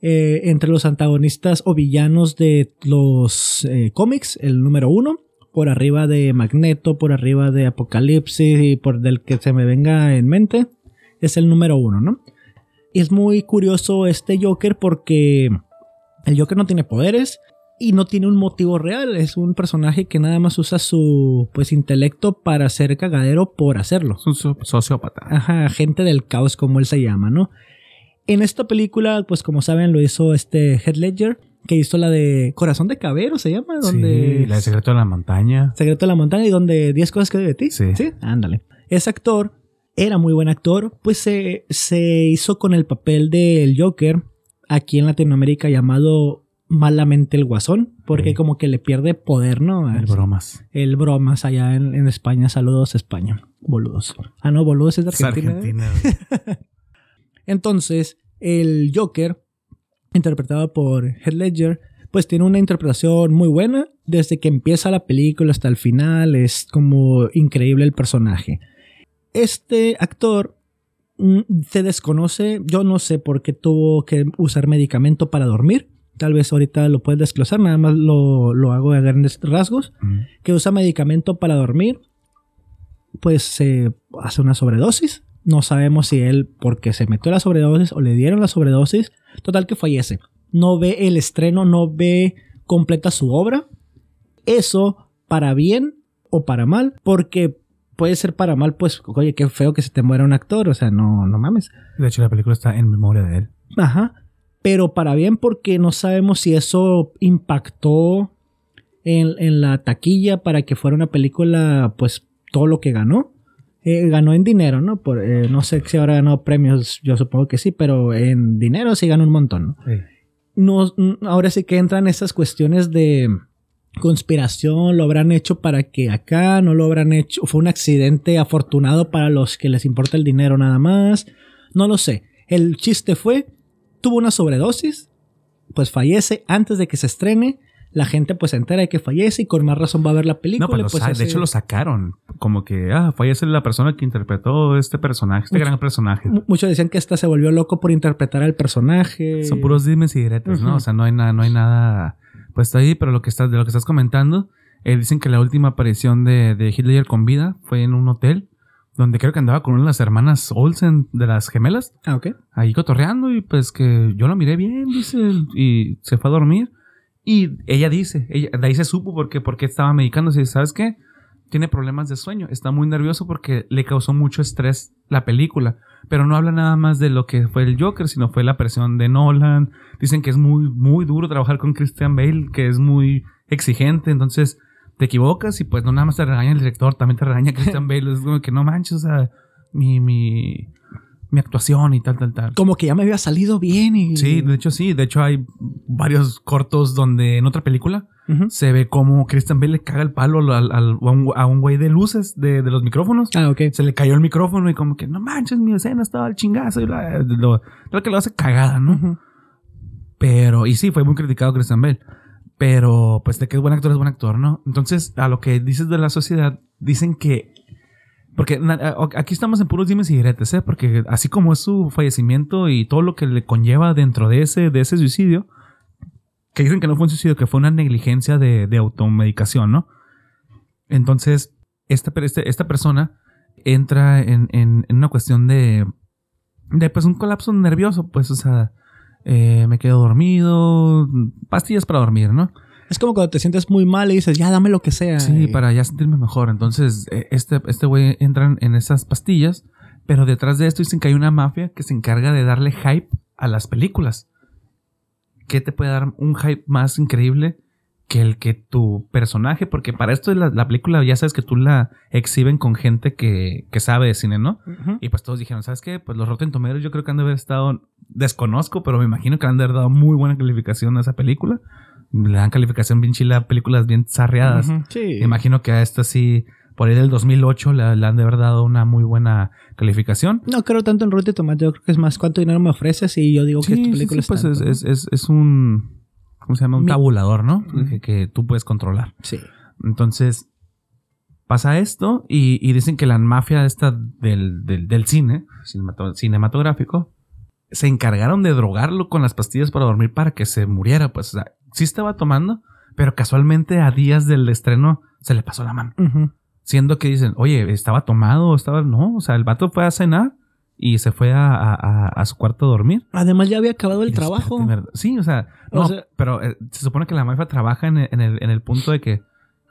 eh, entre los antagonistas o villanos de los eh, cómics, el número uno, por arriba de Magneto, por arriba de Apocalipsis y por del que se me venga en mente, es el número uno, ¿no? Y es muy curioso este Joker porque el Joker no tiene poderes y no tiene un motivo real. Es un personaje que nada más usa su pues intelecto para ser cagadero por hacerlo. Es un so- sociópata. Ajá, gente del caos como él se llama, ¿no? En esta película, pues como saben, lo hizo este Heath Ledger, que hizo la de Corazón de Cabero, se llama, donde... Sí, la de Secreto de la Montaña. Secreto de la Montaña y donde 10 cosas que de ti. Sí. Sí, ándale. Ese actor era muy buen actor, pues se, se hizo con el papel del Joker aquí en Latinoamérica llamado malamente el guasón, porque Sí. como que le pierde poder, ¿no? El bromas. El bromas allá en, en España. Saludos España. Boludos. Ah, no, boludos es de Es Argentina. ¿eh? Argentina. güey. Entonces, el Joker, interpretado por Heath Ledger, pues tiene una interpretación muy buena. Desde que empieza la película hasta el final, es como increíble el personaje. Este actor mm, se desconoce, yo no sé por qué tuvo que usar medicamento para dormir. Tal vez ahorita lo puedes desglosar, nada más lo, lo hago a grandes rasgos. Mm. Que usa medicamento para dormir, pues se hace una sobredosis. No sabemos si él porque se metió la sobredosis o le dieron la sobredosis. Total que fallece. No ve el estreno, no ve completa su obra. Eso para bien o para mal, porque puede ser para mal, pues, oye, qué feo que se te muera un actor, o sea, no, no mames. De hecho, la película está en memoria de él. Ajá. Pero para bien porque no sabemos si eso impactó en, en la taquilla para que fuera una película, pues todo lo que ganó. Eh, ganó en dinero, ¿no? Por, eh, no sé si habrá ganado premios, yo supongo que sí, pero en dinero sí ganó un montón, ¿no? no, mm, ahora sí que entran esas cuestiones de conspiración, lo habrán hecho para que acá, no lo habrán hecho, fue un accidente afortunado para los que les importa el dinero nada más, no lo sé. El chiste fue, tuvo una sobredosis, pues fallece antes de que se estrene, la gente pues se entera de que fallece y con más razón va a ver la película. No, pues, pues, hace- de hecho lo sacaron. Como que, ah, fallece la persona que interpretó este personaje, este Mucho- gran personaje. mu- Muchos decían que esta se volvió loco por interpretar al personaje. Son puros dimes y diretes, ¿no? O sea, no hay nada, no hay nada puesto ahí, pero lo que estás, de lo que estás comentando, eh, dicen que la última aparición de, de Ledger con vida fue en un hotel, donde creo que andaba con una de las hermanas Olsen de las gemelas, Ah, ok. ahí cotorreando, y pues que yo lo miré bien, dice, y se fue a dormir. Y ella dice, ella, de ahí se supo porque, porque estaba medicándose, ¿sabes qué? Tiene problemas de sueño, está muy nervioso porque le causó mucho estrés la película. Pero no habla nada más de lo que fue el Joker, sino fue la presión de Nolan. Dicen que es muy, muy duro trabajar con Christian Bale, que es muy exigente. Entonces te equivocas y pues no nada más te regaña el director, también te regaña Christian Bale. Es como que no manches, o sea, mi, mi, mi actuación y tal, tal, tal. Como que ya me había salido bien y... Sí, de hecho sí. De hecho hay varios cortos donde en otra película se ve como Christian Bale le caga el palo al, al- a un- güey de luces de, de los micrófonos. Ah, ok. Se le cayó el micrófono y como que no manches, mi escena estaba al chingazo. Y la, lo, creo que lo hace cagada, ¿no? Pero, y sí, fue muy criticado Christian Bale. Pero, pues, de que es buen actor, es buen actor, ¿no? Entonces, a lo que dices de la sociedad, dicen que. Porque aquí estamos en puros dimes y diretes, ¿eh? Porque así como es su fallecimiento y todo lo que le conlleva dentro de ese, de ese suicidio, que dicen que no fue un suicidio, que fue una negligencia de, de automedicación, ¿no? Entonces, esta, este- esta persona entra en, en- en una cuestión de, de, pues, un colapso nervioso, pues, o sea, eh, me quedo dormido, pastillas para dormir, ¿no? Es como cuando te sientes muy mal y dices, ya dame lo que sea. Sí, Y- para ya sentirme mejor. Entonces, eh, este este güey entra en esas pastillas, pero detrás de esto dicen que hay una mafia que se encarga de darle hype a las películas. ¿Qué te puede dar un hype más increíble que el que tu personaje? Porque para esto la, la película ya sabes que tú la exhiben con gente que, que sabe de cine, ¿no? Y pues todos dijeron, ¿sabes qué? Pues los Rotten Tomatoes yo creo que han de haber estado, desconozco, pero me imagino que han de haber dado muy buena calificación a esa película. Le dan calificación bien chila a películas bien zarreadas. Sí. Me imagino que a esta sí, por ahí del 2008, le, le han de haber dado una muy buena calificación. No creo tanto en Rotten Tomatoes, yo creo que es más cuánto dinero me ofreces y yo digo que Sí, sí, película sí, pues tanto, es, ¿no? es, es, es un, ¿cómo se llama? Un Mi- tabulador, ¿no? Que, que tú puedes controlar. Sí. Entonces, pasa esto y, y dicen que la mafia esta del, del, del cine, cinemato- cinematográfico, se encargaron de drogarlo con las pastillas para dormir para que se muriera. Pues, o sea, sí estaba tomando, pero casualmente a días del estreno se le pasó la mano. Siendo que dicen, oye, estaba tomado, estaba. No, o sea, el vato fue a cenar y se fue a, a- a- su cuarto a dormir. Además ya había acabado el trabajo. Sí, o sea, O no, sea- pero eh, se supone que la mafia trabaja en el, en, el, en el punto de que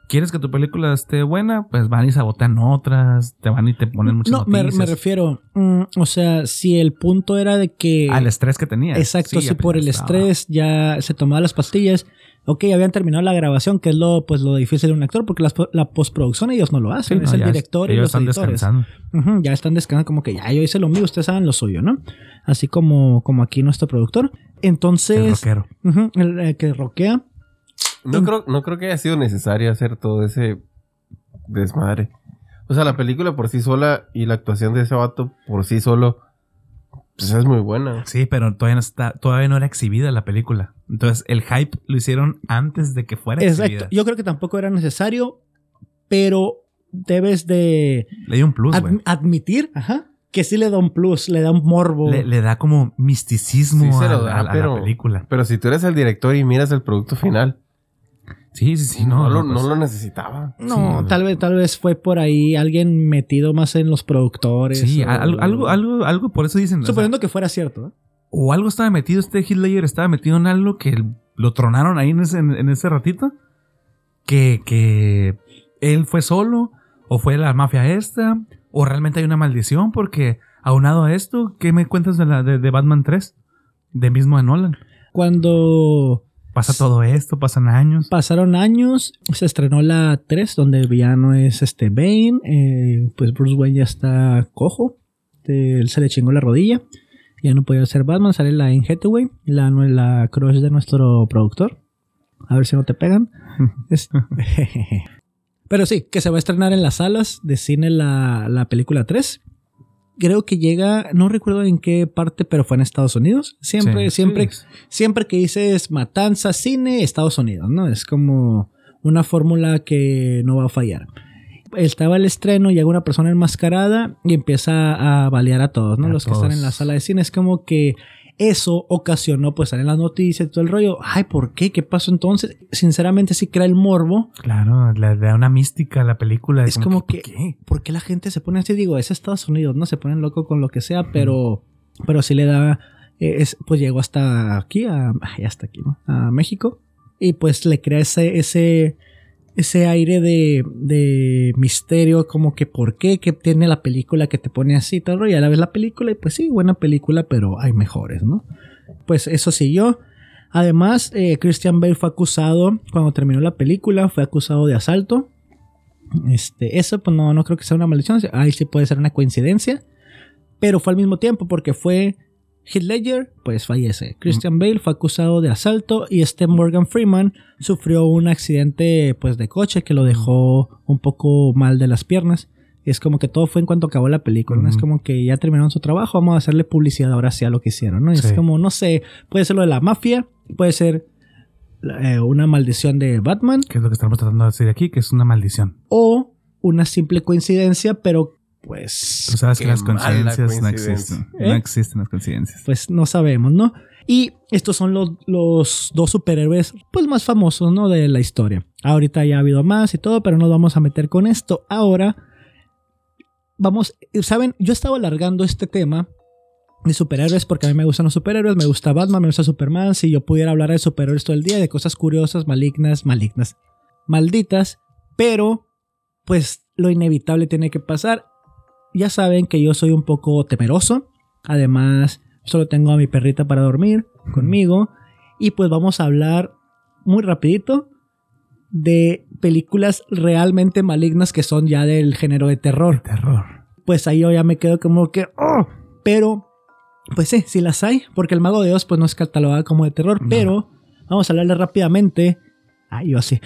quieres que tu película esté buena, pues van y sabotean otras, te van y te ponen muchas No, me, refiero, mm, o sea, si el punto era de que... Al estrés que tenía. Exacto, si por el estaba. estrés ya se tomaba las pastillas. Ok, habían terminado la grabación, que es lo, pues, lo difícil de un actor, porque po- la postproducción ellos no lo Sí, hacen, no, es el director y ellos los están editores. descansando. Ya están descansando como que ya yo hice lo mío, ustedes saben lo suyo, ¿no? Así como, como aquí nuestro productor. El Entonces, el, eh, que roquea. No creo, no creo que haya sido necesario hacer todo ese desmadre. O sea, la película por sí sola y la actuación de ese vato por sí solo, pues es muy buena. Sí, pero todavía no está, todavía no era exhibida la película. Entonces, el hype lo hicieron antes de que fuera Exacto. exhibida. Yo creo que tampoco era necesario, pero debes de Le dio un plus, admitir ajá, que sí le da un plus, le da un morbo. Le, le da como misticismo Sí se a, lo da, a- a pero- la película. Pero si tú eres el director y miras el producto final, Sí, sí, sí. no, No, lo, no, pues, no lo necesitaba. No, Sí. tal vez, tal vez fue por ahí alguien metido más en los productores. Sí, o- algo, algo, algo, algo por eso dicen. o sea, Suponiendo que fuera cierto. ¿eh? o algo estaba metido, este Hitler estaba metido en algo que lo tronaron ahí en ese, en ese ratito. Que, que él fue solo, o fue la mafia esta, o realmente hay una maldición, porque aunado a esto, ¿qué me cuentas de, la, de, de Batman 3? De mismo de Nolan. Cuando Pasa todo esto, pasan años. pasaron años, se estrenó la 3, donde el villano es este Bane. eh, pues Bruce Wayne ya está cojo. eh, él se le chingó la rodilla. Ya no podía ser Batman. Sale la Anne Hathaway, la, la crush de nuestro productor. A ver si no te pegan. Pero sí, que se va a estrenar en las salas de cine la, la película 3. Creo que llega, no recuerdo en qué parte, pero fue en Estados Unidos. Siempre, Sí, siempre, sí. siempre que dices matanza, cine, Estados Unidos, ¿no? Es como una fórmula que no va a fallar. Estaba el estreno, llega una persona enmascarada y empieza a balear a todos, ¿no? A Los que están en la sala de cine. Es como que eso ocasionó, pues, salen las noticias y todo el rollo. Ay, ¿por qué? ¿Qué pasó entonces? Sinceramente, sí crea el morbo. Claro, le da una mística a la película. Es como que, ¿por qué? ¿por qué la gente se pone así? Digo, es Estados Unidos, ¿no? Se ponen loco con lo que sea, pero, pero sí le da, eh, es, pues llegó hasta aquí, a, hasta aquí, ¿no? A México. Y pues le crea ese, ese, ese aire de, de misterio, como que por qué, que tiene la película que te pone así, todo. Y a la vez la película, y pues sí, buena película, pero hay mejores, ¿no? Pues eso siguió. Además, eh, Christian Bale fue acusado, cuando terminó la película, fue acusado de asalto. Este, eso pues no, no creo que sea una maldición. Ahí sí puede ser una coincidencia. Pero fue al mismo tiempo porque fue Heath Ledger, pues fallece. Christian Bale fue acusado de asalto y este Morgan Freeman sufrió un accidente pues de coche que lo dejó un poco mal de las piernas. Y es como que todo fue en cuanto acabó la película. ¿no? Es como que ya terminaron su trabajo, vamos a hacerle publicidad ahora sí a lo que hicieron. ¿no? Es Sí. como, no sé, puede ser lo de la mafia, puede ser eh, una maldición de Batman Que es lo que estamos tratando de decir aquí, que es una maldición. o una simple coincidencia, pero pues Tú sabes que las mala coincidencias no existen. ¿Eh? No existen las coincidencias. pues no sabemos, ¿no? Y estos son los, los dos superhéroes pues más famosos, ¿no? De la historia. Ahorita ya ha habido más y todo, pero no nos vamos a meter con esto. Ahora vamos, saben, yo estaba alargando este tema de superhéroes porque a mí me gustan los superhéroes, me gusta Batman, me gusta Superman, si yo pudiera hablar de superhéroes todo el día, de cosas curiosas, malignas, malignas, malditas, pero pues lo inevitable tiene que pasar. Ya saben que yo soy un poco temeroso, además solo tengo a mi perrita para dormir conmigo y pues vamos a hablar muy rapidito de películas realmente malignas que son ya del género de terror Terror. pues ahí yo ya me quedo como que, oh, pero, pues sí, sí las hay, porque el Mago de Oz pues no es catalogada como de terror, No. pero vamos a hablarle rápidamente. Ay, yo así.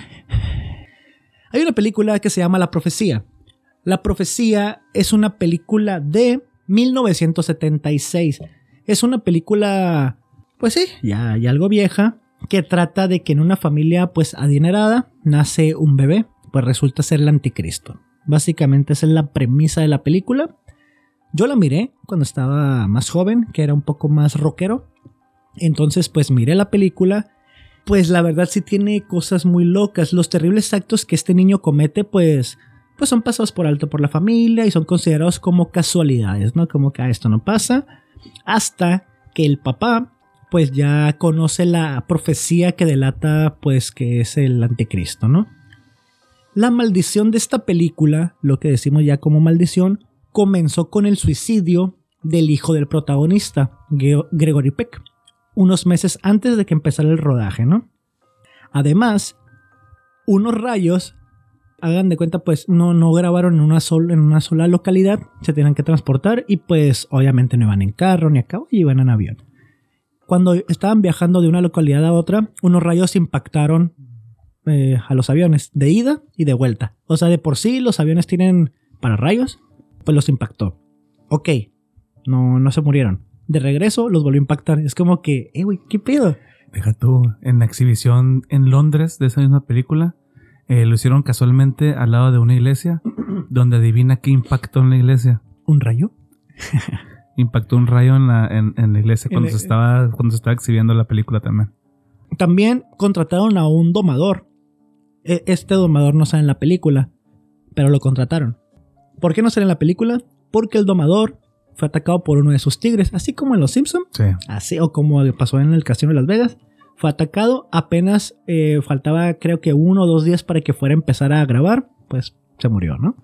Hay una película que se llama La Profecía. La Profecía es una película de 1976. Es una película, pues sí, ya, ya algo vieja, que trata de que en una familia pues adinerada nace un bebé, pues resulta ser el anticristo. Básicamente esa es la premisa de la película. Yo la miré cuando estaba más joven, que era un poco más rockero. Entonces pues miré la película. pues la verdad sí tiene cosas muy locas. Los terribles actos que este niño comete, pues, pues son pasados por alto por la familia y son considerados como casualidades, ¿no? Como que a esto no pasa. Hasta que el papá, pues ya conoce la profecía que delata, pues, que es el anticristo, ¿no? La maldición de esta película, lo que decimos ya como maldición, comenzó con el suicidio del hijo del protagonista, Gregory Peck, unos meses antes de que empezara el rodaje, ¿no? Además, unos rayos, hagan de cuenta, pues no, no grabaron en una, en una sola localidad, se tenían que transportar y pues obviamente no iban en carro ni a cabo, iban en avión. Cuando estaban viajando de una localidad a otra, unos rayos impactaron eh, a los aviones de ida y de vuelta. O sea, de por sí los aviones tienen para rayos, pues los impactó. Ok, no, no se murieron. De regreso los volvió a impactar. Es como que, eh, güey, ¿qué pedo? Deja tú, en la exhibición en Londres de esa misma película, eh, lo hicieron casualmente al lado de una iglesia, donde adivina qué impactó en la iglesia. ¿Un rayo? impactó un rayo en la, en, la iglesia cuando, se estaba, cuando se estaba exhibiendo la película también. También contrataron a un domador. E, este domador no sale en la película, pero lo contrataron. ¿Por qué no sale en la película? Porque el domador fue atacado por uno de sus tigres, así como en Los Simpson, sí. así o como pasó en el casino de Las Vegas. Fue atacado, apenas eh, faltaba creo que uno o dos días para que fuera a empezar a grabar, pues se murió, ¿no?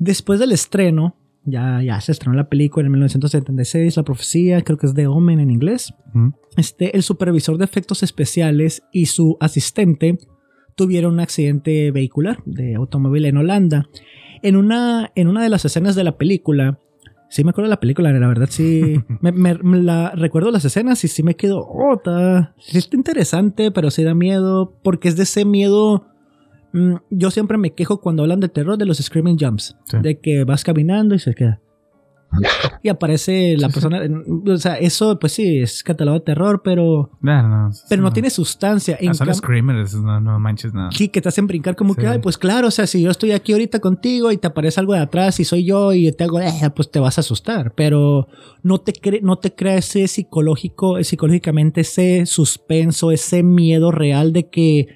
Después del estreno, ya, ya se estrenó la película en 1976, La Profecía, creo que es de Omen en inglés. este, el supervisor de efectos especiales y su asistente tuvieron un accidente vehicular de automóvil en Holanda. En una, en una de las escenas de la película, Sí me acuerdo de la película, la verdad sí. me, la, recuerdo las escenas y sí me quedo, oh, está, sí está interesante, pero sí da miedo, porque es de ese miedo... Mm, yo siempre me quejo cuando hablan de terror de los screaming jumps, de que vas caminando y se queda. y aparece la persona. O sea, eso, pues sí, es catalogado de terror, pero. pero no, tiene sustancia. En son screamers, no, manches nada. Sí, que te hacen brincar como que, ay, pues claro, o sea, si yo estoy aquí ahorita contigo y te aparece algo de atrás y soy yo y te hago, eh, pues te vas a asustar. Pero no te, no te crea ese psicológico, psicológicamente ese suspenso, ese miedo real de que.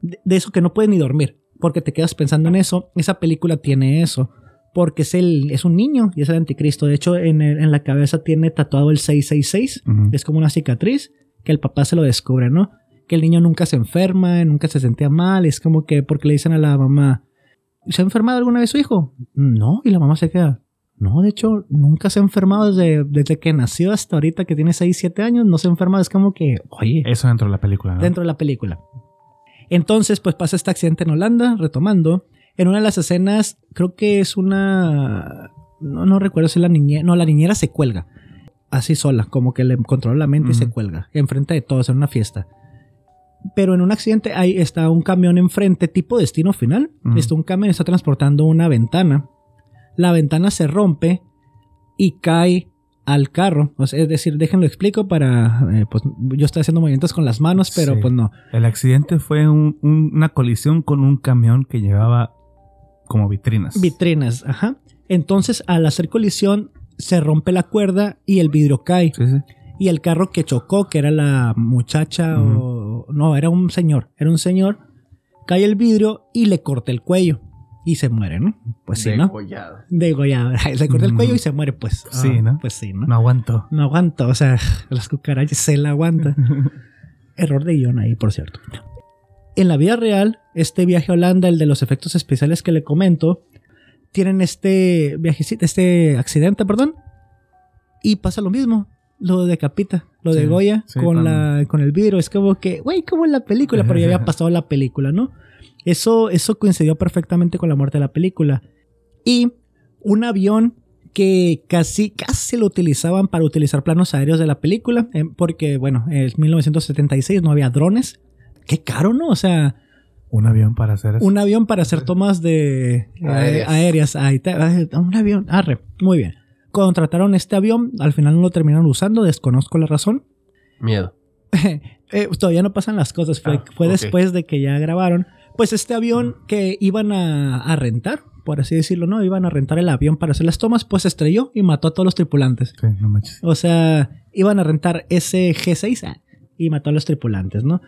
de eso que no puedes ni dormir. Porque te quedas pensando en eso. Esa película tiene eso porque es, el, es un niño y es el anticristo. De hecho, en, en la cabeza tiene tatuado el 666, es como una cicatriz que el papá se lo descubre, ¿no? Que el niño nunca se enferma, nunca se sentía mal, es como que porque le dicen a la mamá, ¿se ha enfermado alguna vez su hijo? No, y la mamá se queda, no, de hecho, nunca se ha enfermado desde, desde que nació hasta ahorita que tiene 6, 7 años, no se ha enfermado, es como que, oye. Eso dentro de la película, ¿no? Dentro de la película. Entonces, pues pasa este accidente en Holanda, retomando, en una de las escenas, creo que es una. No, no recuerdo si la niñera. No, la niñera se cuelga. Así sola, como que le controla la mente y se cuelga. Enfrente de todos, en una fiesta. Pero en un accidente ahí está un camión enfrente, tipo destino final. Está un camión está transportando una ventana. La ventana se rompe y cae al carro. es decir, déjenlo explico para. Eh, pues yo estoy haciendo movimientos con las manos, pero pues no. El accidente fue una colisión con un camión que llevaba como vitrinas. Vitrinas, ajá. Entonces, al hacer colisión, se rompe la cuerda y el vidrio cae. Sí, sí. Y el carro que chocó, que era la muchacha o... No, era un señor. Era un señor. Cae el vidrio y le corta el cuello. Y se muere, ¿no? Pues sí, ¿no? Degollado. Degollado. Se corta el cuello y se muere, pues. Sí, ah, ¿no? Pues sí, ¿no? No aguanto. No aguanto. O sea, las cucarachas se la aguanta. Error de guion ahí, por cierto. En la vida real, este viaje a Holanda, el de los efectos especiales que le comento, tienen este viajecito, este accidente, perdón, y pasa lo mismo. Lo decapita, lo de Goya con, la, con el vidrio. Es como que, güey, como en la película, pero ya había pasado la película, ¿no? Eso, eso coincidió perfectamente con la muerte de la película. Y un avión que casi, casi lo utilizaban para utilizar planos aéreos de la película, eh, porque, bueno, en 1976 no había drones, qué caro, ¿no? O sea... Un avión para hacer eso. Un avión para hacer tomas de eh, aéreas. Ahí un avión. Arre, muy bien. Contrataron este avión, al final no lo terminaron usando, desconozco la razón. Miedo. Eh, todavía no pasan las cosas, fue, ah, después de que ya grabaron. Pues este avión que iban a, rentar, por así decirlo, ¿no? Iban a rentar el avión para hacer las tomas, pues estrelló y mató a todos los tripulantes. Sí, no manches. O sea, iban a rentar ese G6 ah, y mató a los tripulantes, ¿no?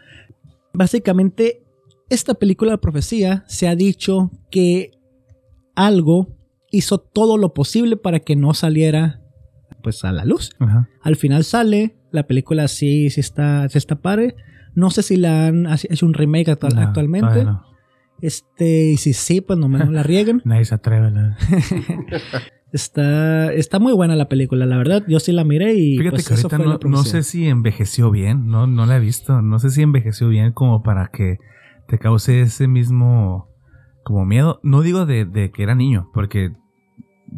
Básicamente, esta película de profecía se ha dicho que algo hizo todo lo posible para que no saliera pues a la luz. Ajá. Al final sale, la película sí, sí está, sí está padre. No sé si la han hecho un remake actual- No, actualmente. no. Este, y si sí, pues no me no la rieguen. Nadie se atreve. Está, está muy buena la película, la verdad. Yo sí la miré y Fíjate pues, que eso ahorita fue no, no sé si envejeció bien, no, no la he visto. No sé si envejeció bien como para que te cause ese mismo como miedo. No digo de, de que era niño, porque,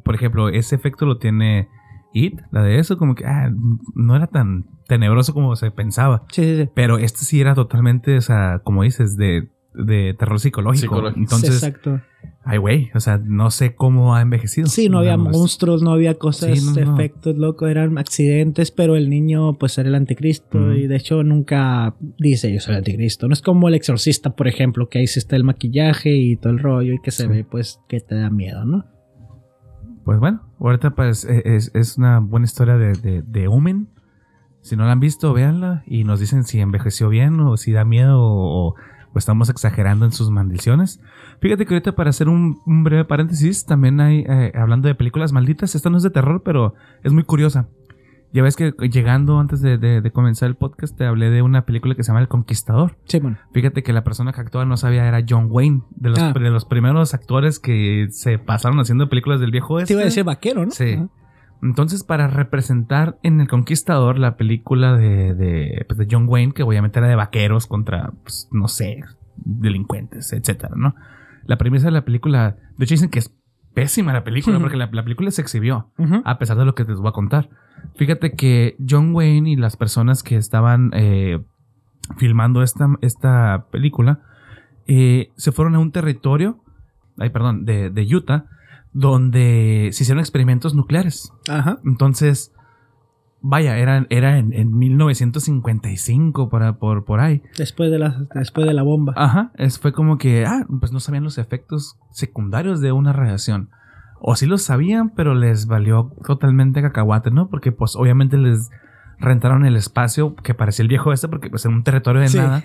por ejemplo, ese efecto lo tiene It, la de eso, como que ah, no era tan tenebroso como se pensaba. Sí, sí, sí. Pero este sí era totalmente, o sea, como dices, de, de terror psicológico. Psicológico. Entonces, Exacto. Ay, güey, o sea, no sé cómo ha envejecido. Sí, no había Digamos. monstruos, no había cosas, Sí, no, no. efectos locos, eran accidentes, pero el niño pues era el anticristo y de hecho nunca dice yo soy el anticristo. No es como el exorcista, por ejemplo, que ahí sí está el maquillaje y todo el rollo y que se Sí. ve pues que te da miedo, ¿no? Pues bueno, ahorita pues e- es, es una buena historia de, de, de Omen. Si no la han visto, véanla y nos dicen si envejeció bien o si da miedo o, o estamos exagerando en sus maldiciones. Fíjate que ahorita para hacer un, un breve paréntesis, también hay, eh, hablando de películas malditas, esta no es de terror, pero es muy curiosa. Ya ves que llegando antes de, de- de comenzar el podcast te hablé de una película que se llama El Conquistador. Sí, bueno. Fíjate que la persona que actuaba no sabía era John Wayne, de los, Ah. de los primeros actores que se pasaron haciendo películas del viejo Te oeste. iba a decir vaquero, ¿no? Sí. Entonces, para representar en El Conquistador la película de, de, pues, de John Wayne, que obviamente era de vaqueros contra, pues, no sé, delincuentes, etcétera, ¿no? La premisa de la película, de hecho dicen que es pésima la película, porque la, la película se exhibió, a pesar de lo que les voy a contar. Fíjate que John Wayne y las personas que estaban eh, filmando esta, esta película eh, se fueron a un territorio, ay, perdón, de, de Utah, donde se hicieron experimentos nucleares. Ajá. Entonces, vaya, era, era en, en 1955 para, por, por ahí. Después de la, después de la bomba. Ajá, es, fue como que, ah, pues no sabían los efectos secundarios de una radiación. O sí los sabían, pero les valió totalmente cacahuate, ¿no? Porque pues obviamente les rentaron el espacio que parecía el viejo este, porque pues en un territorio de Sí. nada,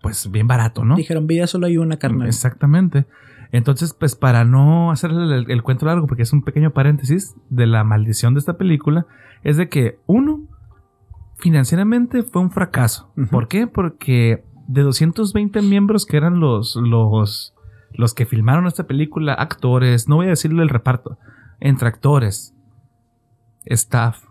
pues bien barato, ¿no? Dijeron, vida solo hay una carnal. Exactamente. Entonces, pues para no hacerle el, el cuento largo, porque es un pequeño paréntesis de la maldición de esta película, es de que uno, financieramente fue un fracaso. ¿Por qué? Porque de 220 miembros que eran los, los, los que filmaron esta película, actores, no voy a decirle el reparto, entre actores, staff,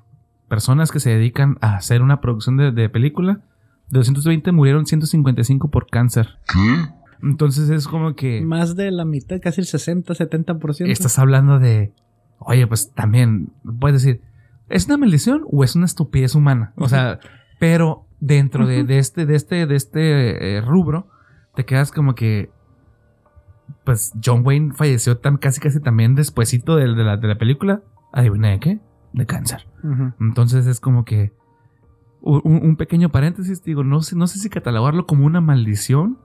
personas que se dedican a hacer una producción de, de película, de 220 murieron 155 por cáncer. Entonces es como que Más de la mitad, casi el 60, 70%. estás hablando de, oye, pues también puedes decir, ¿es una maldición o es una estupidez humana? O sea, pero dentro de, de este, de este, de este eh, rubro, te quedas como que, pues John Wayne falleció tan, casi casi también despuesito de, de la, de la película. Adivina de qué? De cáncer. Entonces es como que un, un pequeño paréntesis, digo, no sé, no sé si catalogarlo como una maldición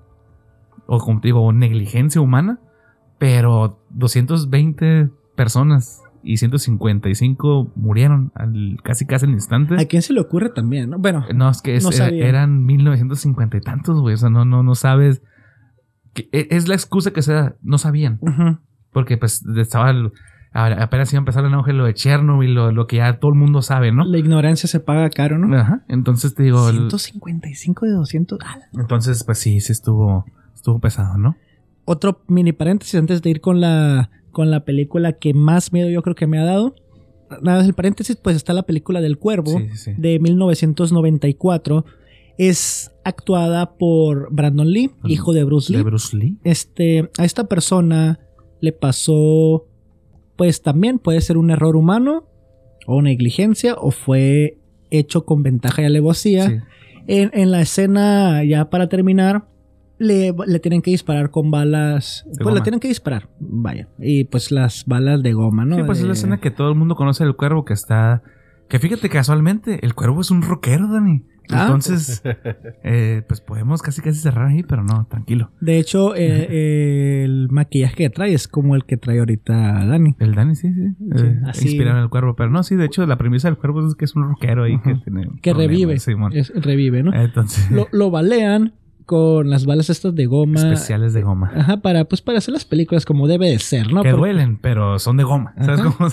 o como te digo, negligencia humana, pero 220 personas y 155 murieron al, casi casi al instante. ¿A quién se le ocurre también? ¿no? Bueno, No, es que es- No era- sabía. eran 1950 y tantos, güey. O sea, no, no, no sabes. que- e- es la excusa que se da. No sabían. ujú. Porque pues estaba. el- apenas iba a empezar el auge lo de Chernobyl, lo, lo que ya todo el mundo sabe, ¿no? la ignorancia se paga caro, ¿no? Ajá. Entonces te digo. el- 155 de 200. Ah, entonces, pues sí, sí estuvo, estuvo pesado, ¿no? Otro mini paréntesis antes de ir con la, con la película que más miedo yo creo que me ha dado. Nada más el paréntesis, pues está la película del cuervo Sí, sí, sí. de 1994. Es actuada por Brandon Lee, Ujú. hijo de Bruce Lee. De Bruce Lee. este, a esta persona le pasó, pues también puede ser un error humano o negligencia o fue hecho con ventaja y alevosía. Sí. En, en la escena, ya para terminar, le, le tienen que disparar con balas. pues goma. le tienen que disparar, vaya. Y pues las balas de goma, ¿no? Sí, pues es la escena que todo el mundo conoce del cuervo que está. Que fíjate casualmente, el cuervo es un rockero, Dani. Ah. Entonces, eh, pues podemos casi casi cerrar ahí, pero no, tranquilo. De hecho, eh, el maquillaje que trae es como el que trae ahorita Dani. El Dani, sí, sí. eh, así- inspirado en el cuervo. Pero no, sí, de hecho, la premisa del cuervo es que es un rockero ahí que tiene. Que revive. Es- revive, ¿no? Entonces. lo, lo balean con las balas estas de goma. Especiales de goma. Ajá, para, pues para hacer las películas como debe de ser, ¿no? que Porque, duelen, pero son de goma. ¿Sabes cómo?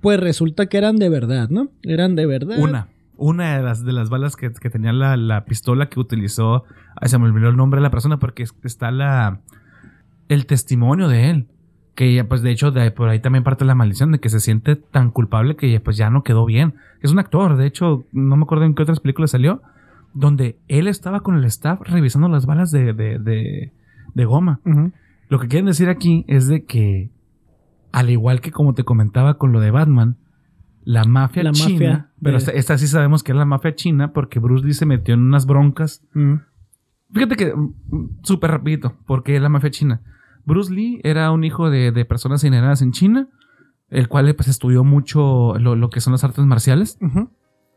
Pues resulta que eran de verdad, ¿no? Eran de verdad. Una. Una de las, de las balas que, que tenía la, la pistola que utilizó. Ay, se me olvidó el nombre de la persona porque es- está la. El testimonio de él. Que ya, pues de hecho, de, por ahí también parte la maldición de que se siente tan culpable que pues ya no quedó bien. Es un actor, de hecho, no me acuerdo en qué otras películas salió. Donde él estaba con el staff revisando las balas de, de, de, de goma. Lo que quieren decir aquí es de que, al igual que como te comentaba con lo de Batman, la mafia La china, mafia pero esta, esta sí sabemos que es la mafia china porque Bruce Lee se metió en unas broncas. Mm. Fíjate que, mm, súper rapidito, porque la mafia china. Bruce Lee era un hijo de, de personas ingeneradas en China, el cual pues estudió mucho lo, lo que son las artes marciales.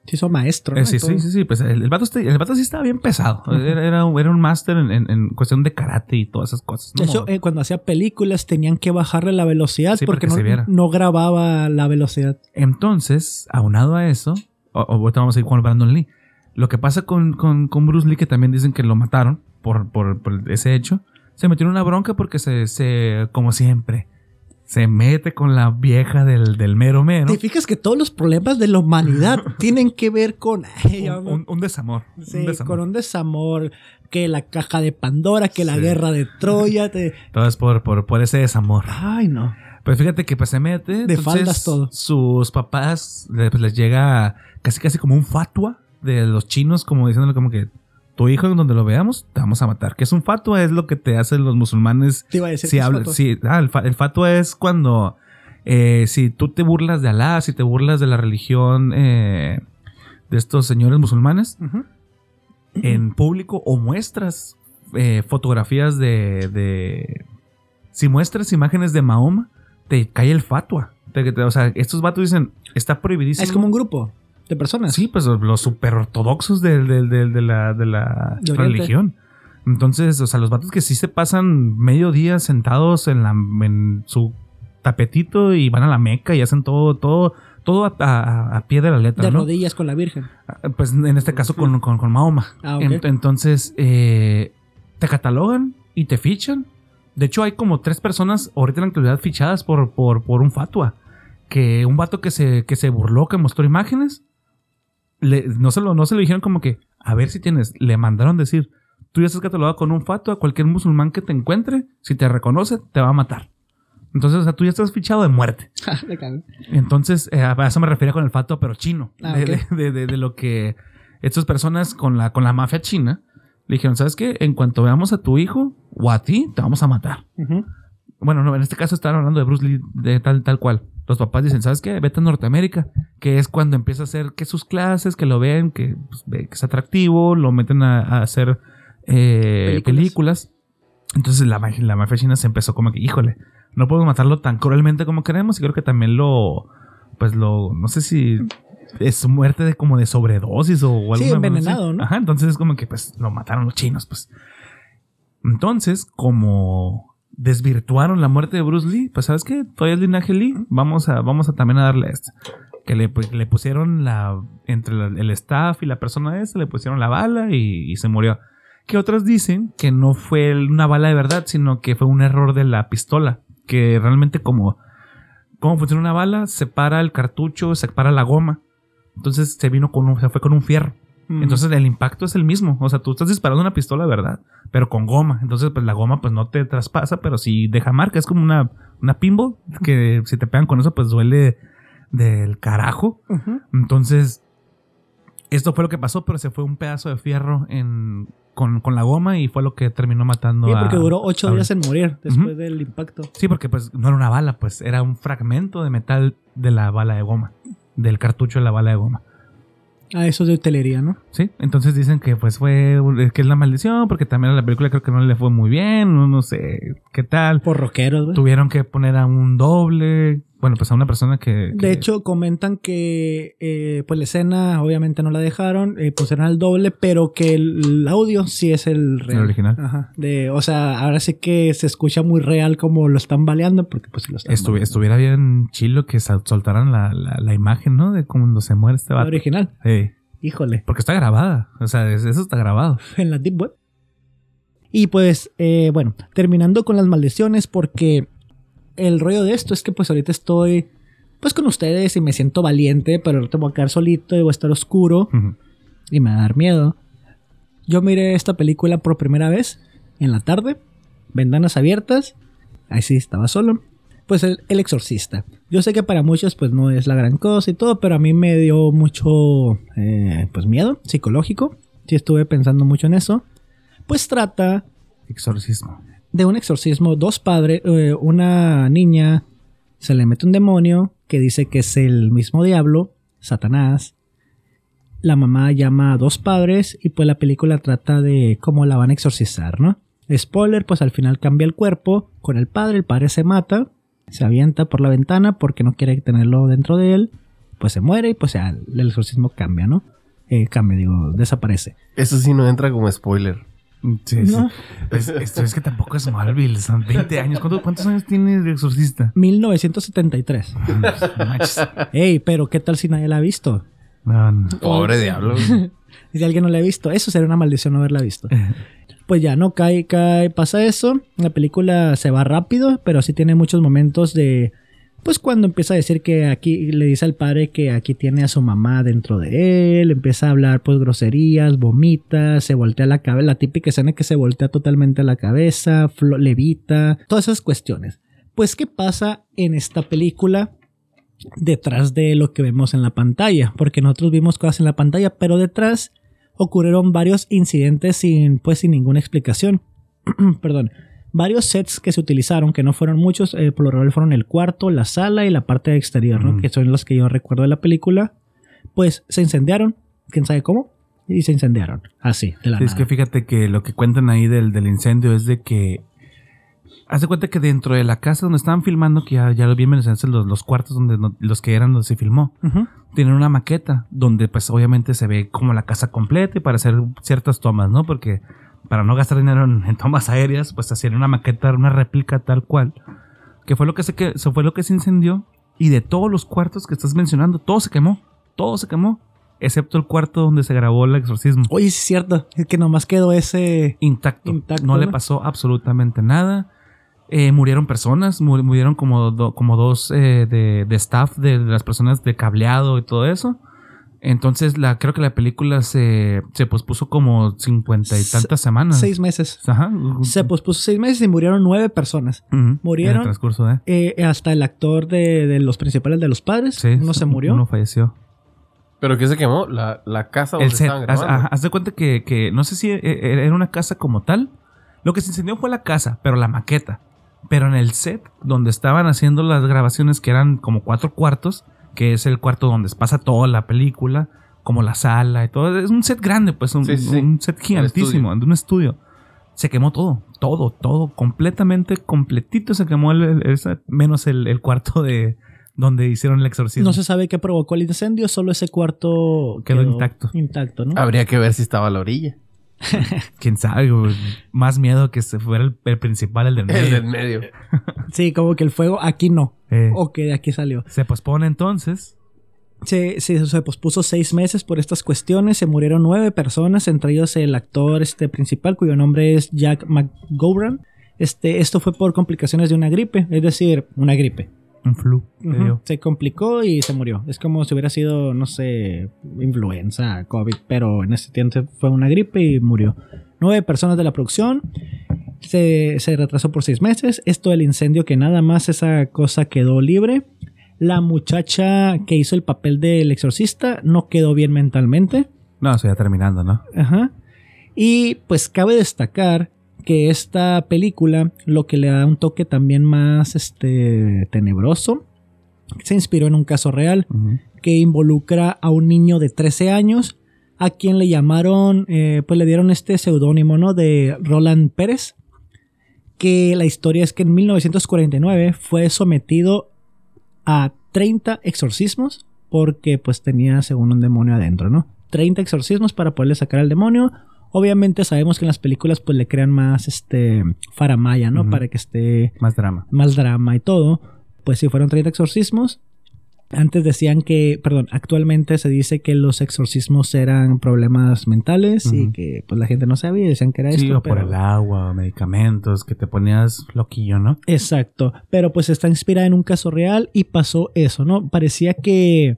Se hizo maestro. ¿no? Eh, sí, sí, sí, sí, pues el, el, vato, este- el vato sí estaba bien pesado. Era, era, un- máster en, en- en cuestión de karate y todas esas cosas. De hecho, eh, cuando hacía películas tenían que bajarle la velocidad Sí, porque, no, no grababa la velocidad. Entonces, aunado a eso, ahorita vamos a ir con Brandon Lee. Lo que pasa con, con, con Bruce Lee, que también dicen que lo mataron por, por, por ese hecho, se metió en una bronca porque se, se como siempre, se mete con la vieja del, del mero mero. ¿Te fijas que todos los problemas de la humanidad tienen que ver con... Ay, Un, me- un- un desamor. un sí, desamor. con un desamor, que la caja de Pandora, que la guerra de Troya, te... Todo es por, por, por ese desamor. Ay, no. Pues fíjate que pues se mete. De entonces, faldas todo. Sus papás le- pues, les llega casi casi como un fatua de los chinos, como diciéndole como que tu hijo en donde lo veamos, te vamos a matar. Que es un fatua, es lo que te hacen los musulmanes. Te iba a decir Si que es sí, ah, el, fa- el fatua es cuando eh, si tú te burlas de Alá, si te burlas de la religión eh, de estos señores musulmanes en público o muestras eh, fotografías de, de- Si muestras imágenes de Mahoma, te cae el. Te- te- o sea, estos vatos dicen, está prohibidísimo. Es como un grupo de personas. Sí, pues los super ortodoxos de, de- de- de la, religión. Entonces, o sea, los vatos que sí se pasan medio día sentados en, la, en su tapetito y van a la meca y hacen todo, todo, todo a, a- a pie de la letra, De ¿no? rodillas con la Virgen. Pues en este caso con, con, con Mahoma. Ah, Entonces, eh, te catalogan y te fichan. De hecho, hay como tres personas ahorita en la actualidad fichadas por, por, por un fatua. Que un vato que se, que se burló, que mostró imágenes, le- no, se lo, no se lo dijeron como que, a ver si tienes, le mandaron decir, tú ya estás catalogado con un fatua, cualquier musulmán que te encuentre, si te reconoce, te va a matar. Entonces, o sea, tú ya estás fichado de muerte. Cago. Entonces, eh, a eso me refería con el fato, pero chino. Ah, de, de- de- de- de lo que estas personas con la, con la mafia china le dijeron, ¿sabes qué? En cuanto veamos a tu hijo o a ti, te vamos a matar. Bueno, no, en este caso estaban hablando de Bruce Lee de tal, tal cual. Los papás dicen, ¿sabes qué? Vete a Norteamérica, que es cuando empieza a hacer que sus clases, que lo ven, que, pues, que es atractivo, lo meten a, a hacer eh, Películas. películas. Entonces la, la mafia china se empezó como que, híjole, no podemos matarlo tan cruelmente como queremos. Y creo que también lo, pues lo, no sé si es muerte de como de sobredosis o algo Sí, envenenado, ¿no? Ajá, entonces es como que pues lo mataron los chinos, pues. Entonces, como desvirtuaron la muerte de Bruce Lee, pues sabes qué, todavía es linaje Lee, vamos a, vamos a también a darle esto. Que le, pues, le pusieron la, entre la- el staff y la persona esa, le pusieron la bala y, y se murió. Que otros dicen que no fue una bala de verdad, sino que fue un error de la pistola. Que realmente como, cómo funciona una bala, separa el cartucho, separa la goma. Entonces se vino con un, se fue con un fierro. Entonces el impacto es el mismo. O sea, tú estás disparando una pistola, ¿verdad? Pero con goma. Entonces, pues la goma pues no te traspasa, pero sí deja marca. Es como una, una pinball que si te pegan con eso, pues duele del carajo. Entonces, esto fue lo que pasó, pero se fue un pedazo de fierro en, con, con la goma y fue lo que terminó matando Sí, a... porque duró ocho a- días en morir después del impacto. Sí, porque pues no era una bala, pues era un fragmento de metal de la bala de goma. Del cartucho de la bala de goma. Ah, eso es de hotelería, ¿no? Sí, entonces dicen que pues fue que es la maldición, porque también a la película creo que no le fue muy bien, no, no sé qué tal. Por rockeros, güey. Tuvieron que poner a un doble, bueno, pues a una persona que... que- De hecho, comentan que eh, pues la escena obviamente no la dejaron, eh, pusieron al doble, pero que el, audio sí es el real. El original. Ajá. De, o sea, ahora sí que se escucha muy real como lo están baleando, porque pues lo están estu- baleando. estuviera bien chilo que soltaran la, la- la imagen, ¿no? De cuando se muere este La vato. original. Sí, Híjole. porque está grabada, o sea, es- eso está grabado. En la Deep Web. Y pues, eh, bueno, terminando con las maldiciones, porque el rollo de esto es que pues ahorita estoy pues con ustedes y me siento valiente, pero ahorita voy a quedar solito y voy a estar oscuro y me va a dar miedo. Yo miré esta película por primera vez en la tarde, ventanas abiertas, ahí sí estaba solo. Pues el, el exorcista. Yo sé que para muchos pues no es la gran cosa y todo, pero a mí me dio mucho eh, pues miedo psicológico. Sí estuve pensando mucho en eso. Pues trata Exorcismo. De un exorcismo, dos padres, eh, una niña se le mete un demonio que dice que es el mismo diablo, Satanás. La mamá llama a dos padres y pues la película trata de cómo la van a exorcizar, ¿no? Spoiler, pues al final cambia el cuerpo con el padre, el padre se mata, se avienta por la ventana porque no quiere tenerlo dentro de él, pues se muere y pues ya el exorcismo cambia, ¿no? Eh, cambia, digo, desaparece. Eso sí no entra como spoiler. Sí, No. sí. Es, esto es que tampoco es Marvel, son 20 años. ¿Cuánto- ¿Cuántos años tiene el exorcista? 1973. No manches. Ey, pero ¿qué tal si nadie la ha visto? No, no. Pobre diablo. Si alguien no la ha visto, eso sería una maldición no haberla visto. Pues ya, no cae, cae, pasa eso. La película se va rápido, pero sí tiene muchos momentos de. Pues cuando empieza a decir que aquí le dice al padre que aquí tiene a su mamá dentro de él, empieza a hablar pues groserías, vomita, se voltea la cabeza, la típica escena que se voltea totalmente la cabeza, levita, todas esas cuestiones. Pues, ¿qué pasa en esta película? detrás de lo que vemos en la pantalla, porque nosotros vimos cosas en la pantalla, pero detrás ocurrieron varios incidentes sin pues sin ninguna explicación. Perdón. Varios sets que se utilizaron, que no fueron muchos, eh, por lo general fueron el cuarto, la sala y la parte exterior, ¿no? Que son los que yo recuerdo de la película. Pues se incendiaron, quién sabe cómo, y se incendiaron. Así, de la Sí, es que fíjate que lo que cuentan ahí del, del incendio es de que. Haz de cuenta que dentro de la casa donde estaban filmando, que ya, ya lo vi en los, los cuartos donde no- los que eran donde se filmó, tienen una maqueta donde, pues, obviamente se ve como la casa completa y para hacer ciertas tomas, ¿no? Porque para no gastar dinero en, en tomas aéreas, pues hacían una maqueta, una réplica tal cual. Que fue lo que se, que, eso fue lo que se incendió. Y de todos los cuartos que estás mencionando, todo se quemó. Todo se quemó. Excepto el cuarto donde se grabó el exorcismo. Oye, sí es cierto, es que nomás quedó ese... intacto. Intacto, no le pasó absolutamente nada. Eh, murieron personas, mu- murieron como, do- como dos eh, de, de staff de las personas de cableado y todo eso. Entonces, la, creo que la película se, se pospuso como cincuenta y Se- tantas semanas. Seis meses. Ajá. Se pospuso seis meses y murieron nueve personas. Murieron. En el transcurso de. Eh, hasta el actor de, de los principales de los padres, Sí, uno se murió. Uno falleció. ¿Pero qué se quemó? La, la casa donde El set. estaban Haz, ajá, haz de cuenta que, que no sé si e- e- era una casa como tal. Lo que se incendió fue la casa, pero la maqueta. Pero en el set donde estaban haciendo las grabaciones, que eran como cuatro cuartos, que es el cuarto donde pasa toda la película, como la sala y todo. Es un set grande, pues, un, Sí, sí, sí. un set gigantísimo, de un estudio. Se quemó todo, todo, todo, completamente, completito se quemó, el, menos el, el cuarto de donde hicieron el exorcismo. No se sabe qué provocó el incendio, solo ese cuarto Quedó intacto. Intacto, ¿no? Habría que ver si estaba a la orilla. Quién sabe, güey. Más miedo que se fuera el, el principal, el del medio. El del medio. Sí, como que el fuego aquí no. Eh, O que de aquí salió. Se pospone entonces. Se, se, se pospuso seis meses por estas cuestiones. Se murieron nueve personas, entre ellos el actor este, principal, cuyo nombre es Jack McGovern. Este, esto fue por complicaciones de una gripe, es decir, una gripe. Un flu. Se complicó y se murió. Es como si hubiera sido, no sé, influenza, COVID, pero en ese tiempo fue una gripe y murió. Nueve personas de la producción. Se, se retrasó por seis meses. Esto del incendio que nada más esa cosa quedó libre. La muchacha que hizo el papel del exorcista no quedó bien mentalmente. No, eso ya terminando, ¿no? Ajá. Y pues cabe destacar que esta película lo que le da un toque también más este tenebroso se inspiró en un caso real que involucra a un niño de 13 años a quien le llamaron eh, pues le dieron este seudónimo no de Roland Pérez que la historia es que en 1949 fue sometido a 30 exorcismos porque pues tenía según un demonio adentro, ¿no? 30 exorcismos para poderle sacar al demonio. Obviamente sabemos que en las películas pues le crean más este faramaya, ¿no? Para que esté Más drama. más drama y todo. Pues sí, fueron 30 exorcismos. Antes decían que, perdón, actualmente se dice que los exorcismos eran problemas mentales y que pues la gente no sabía y decían que era Sí, esto. o por pero- el agua, medicamentos, que te ponías loquillo, ¿no? Exacto, pero pues está inspirada en un caso real y pasó eso, ¿no? Parecía que,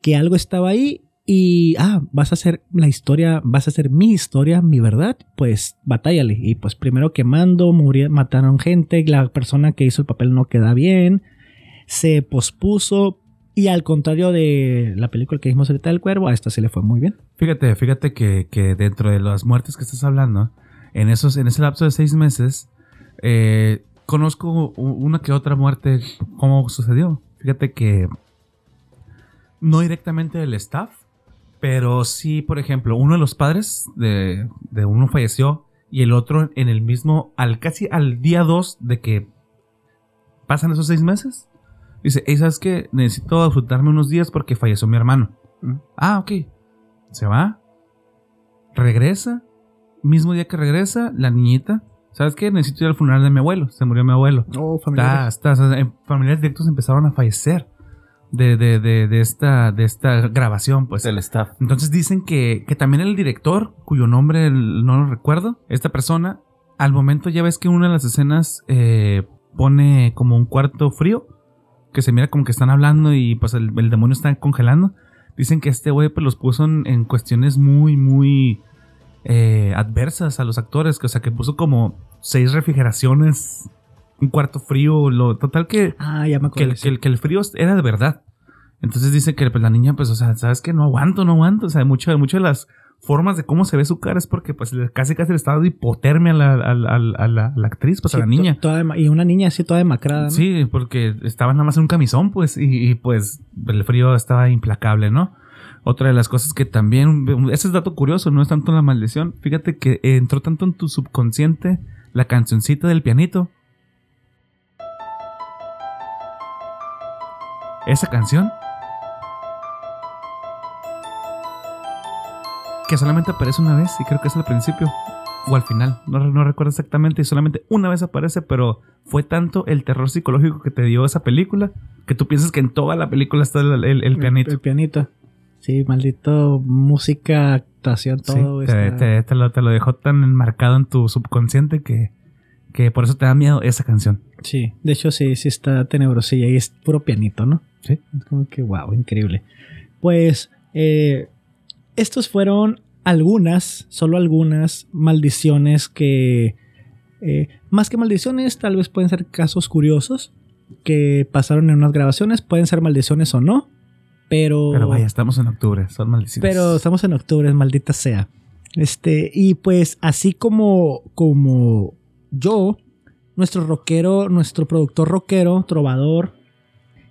que algo estaba ahí y, ah, vas a hacer la historia, vas a hacer mi historia, mi verdad, pues batállale. Y pues primero quemando, murió, mataron gente, la persona que hizo el papel no queda bien, se pospuso y al contrario de la película que vimos ahorita del cuervo, a esta se le fue muy bien. Fíjate, fíjate que, que dentro de las muertes que estás hablando, en esos, en ese lapso de seis meses, eh, conozco una que otra muerte, cómo sucedió. Fíjate que no directamente del staff, pero sí, por ejemplo, uno de los padres de, de uno falleció y el otro en el mismo, al casi al día 2 de que pasan esos seis meses, dice, hey, ¿sabes qué? Necesito disfrutarme unos días porque falleció mi hermano. Mm. Ah, ok. Se va. Regresa. Mismo día que regresa, la niñita. ¿Sabes qué? Necesito ir al funeral de mi abuelo. Se murió mi abuelo. Oh, sea, en- familiares directos empezaron a fallecer de, de, de, de esta, de esta grabación, pues. El staff. Entonces dicen que, que también el director, cuyo nombre no lo recuerdo, esta persona, al momento ya ves que una de las escenas eh, pone como un cuarto frío, que se mira como que están hablando y pues el, el demonio está congelando. Dicen que este güey pues los puso en, en cuestiones muy, muy eh, adversas a los actores, que o sea que puso como seis refrigeraciones, un cuarto frío, lo total que Ah, ya me que acuerdo. el, que, el, que el frío era de verdad. Entonces dice que pues, la niña, pues, o sea, ¿sabes qué? No aguanto, no aguanto. O sea, muchas mucho de las formas de cómo se ve su cara es porque, pues, casi casi le estaba dando hipotermia a la, a la- a la- a actriz, pues, a la niña. toda y una niña así toda demacrada, ¿no? Sí, porque estaba nada más en un camisón, pues, y, y, pues el frío estaba implacable, ¿no? Otra de las cosas que también, ese es dato curioso, no es tanto la maldición. Fíjate que entró tanto en tu subconsciente la cancioncita del pianito. Esa canción. Que solamente aparece una vez y creo que es al principio o al final, no, no recuerdo exactamente y solamente una vez aparece, pero fue tanto el terror psicológico que te dio esa película que tú piensas que en toda la película está el, el- el pianito. El, pianito. Sí, maldito música, actuación, Sí, todo. te, está- te- te lo, te lo dejó tan enmarcado en tu subconsciente que, que por eso te da miedo esa canción. Sí, de hecho sí, sí está tenebrosilla y es puro pianito, ¿no? Sí. Es como que, wow, increíble. Pues, eh, estos fueron algunas, solo algunas maldiciones que, eh, más que maldiciones, tal vez pueden ser casos curiosos que pasaron en unas grabaciones, pueden ser maldiciones o no, pero... Pero vaya, estamos en octubre, son maldiciones. Pero estamos en octubre, maldita sea. Este, y pues así como, como yo, nuestro rockero, nuestro productor rockero, trovador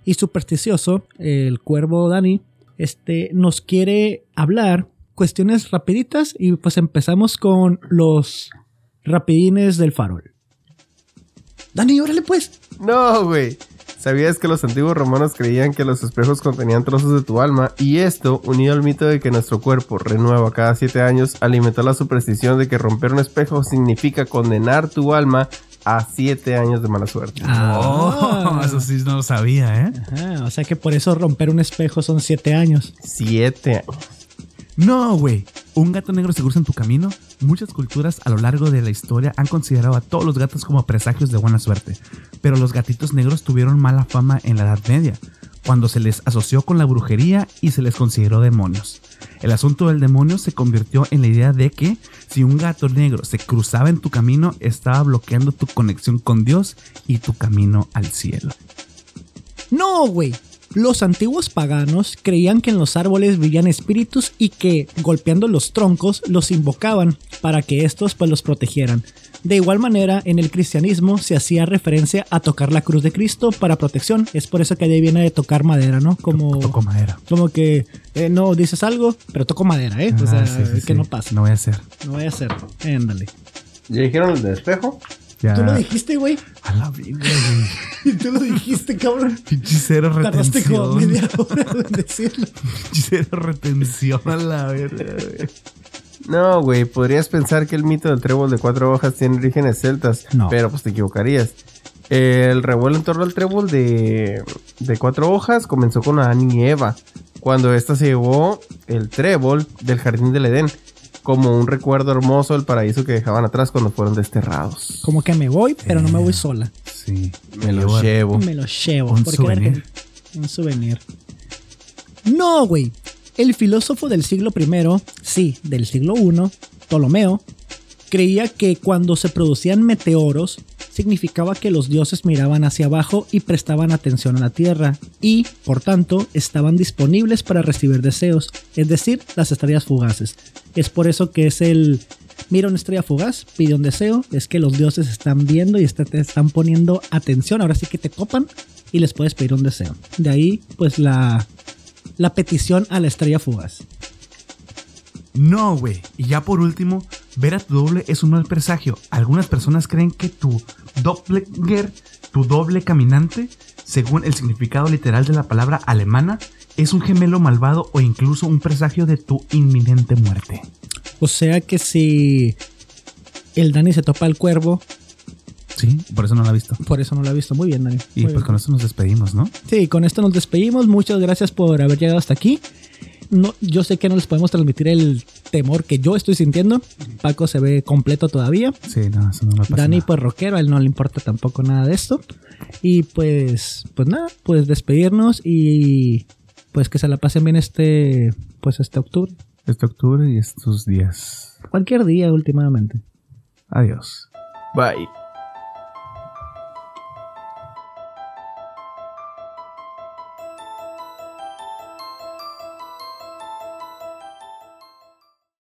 y supersticioso, el cuervo Dani, este, nos quiere hablar cuestiones rapiditas y pues empezamos con los rapidines del farol. Dani, órale pues. No, güey. ¿Sabías que los antiguos romanos creían que los espejos contenían trozos de tu alma? Y esto, unido al mito de que nuestro cuerpo renueva cada siete años, alimentó la superstición de que romper un espejo significa condenar tu alma a siete años de mala suerte. Oh, eso sí no lo sabía, ¿eh? Ajá, o sea que por eso romper un espejo son siete años. Siete años. No, güey. ¿Un gato negro se cruza en tu camino? Muchas culturas a lo largo de la historia han considerado a todos los gatos como presagios de buena suerte. Pero los gatitos negros tuvieron mala fama en la Edad Media, cuando se les asoció con la brujería y se les consideró demonios. El asunto del demonio se convirtió en la idea de que si un gato negro se cruzaba en tu camino, estaba bloqueando tu conexión con Dios y tu camino al cielo. No, güey. Los antiguos paganos creían que en los árboles vivían espíritus y que, golpeando los troncos, los invocaban para que estos pues los protegieran. De igual manera, en el cristianismo se hacía referencia a tocar la cruz de Cristo para protección. Es por eso que ahí viene de tocar madera, ¿no? Como, Toco madera. como que eh, no dices algo, pero toco madera, ¿eh? O sea, Ah, sí, sí, que sí. no pasa. No voy a hacer. No voy a hacer. Ándale. ¿Ya dijeron el de espejo? Ya. Tú lo dijiste, güey. A la vida, güey. Tú lo dijiste, cabrón. Pinche cero Tardaste como retención. media hora en decirlo. Pinche cero retención a la verga, güey. No, güey, podrías pensar que el mito del trébol de cuatro hojas tiene orígenes celtas, No. pero pues te equivocarías. El revuelo en torno al trébol de, de cuatro hojas comenzó con Adán y Eva, cuando ésta se llevó el trébol del jardín del Edén, como un recuerdo hermoso del paraíso que dejaban atrás cuando fueron desterrados. Como que me voy, pero no me voy sola. Sí. Me lo llevo. Me lo llevo. Un porque souvenir. Un souvenir. No, güey. El filósofo del siglo I, sí, del siglo I, Ptolomeo, creía que cuando se producían meteoros, significaba que los dioses miraban hacia abajo y prestaban atención a la tierra, y, por tanto, estaban disponibles para recibir deseos, es decir, las estrellas fugaces. Es por eso que es el mira una estrella fugaz, pide un deseo, es que los dioses están viendo y est- te están poniendo atención, ahora sí que te copan y les puedes pedir un deseo. De ahí, pues la, la petición a la estrella fugaz. No, güey. Y ya por último, ver a tu doble es un mal presagio. Algunas personas creen que tu doppelganger, tu doble caminante, según el significado literal de la palabra alemana, es un gemelo malvado o incluso un presagio de tu inminente muerte. O sea que si el Dani se topa al cuervo, Sí, por eso no la he visto. por eso no lo ha visto muy bien, Dani. Y pues bien. con esto nos despedimos, ¿no? Sí, con esto nos despedimos. Muchas gracias por haber llegado hasta aquí. No, yo sé que no les podemos transmitir el temor que yo estoy sintiendo. Paco se ve completo todavía. Sí, no, eso no me pasa. Dani, nada. pues rockero, a él no le importa tampoco nada de esto. Y pues, pues nada, pues despedirnos y pues que se la pasen bien este, pues este octubre. Este octubre y estos días. Cualquier día últimamente. Adiós. Bye.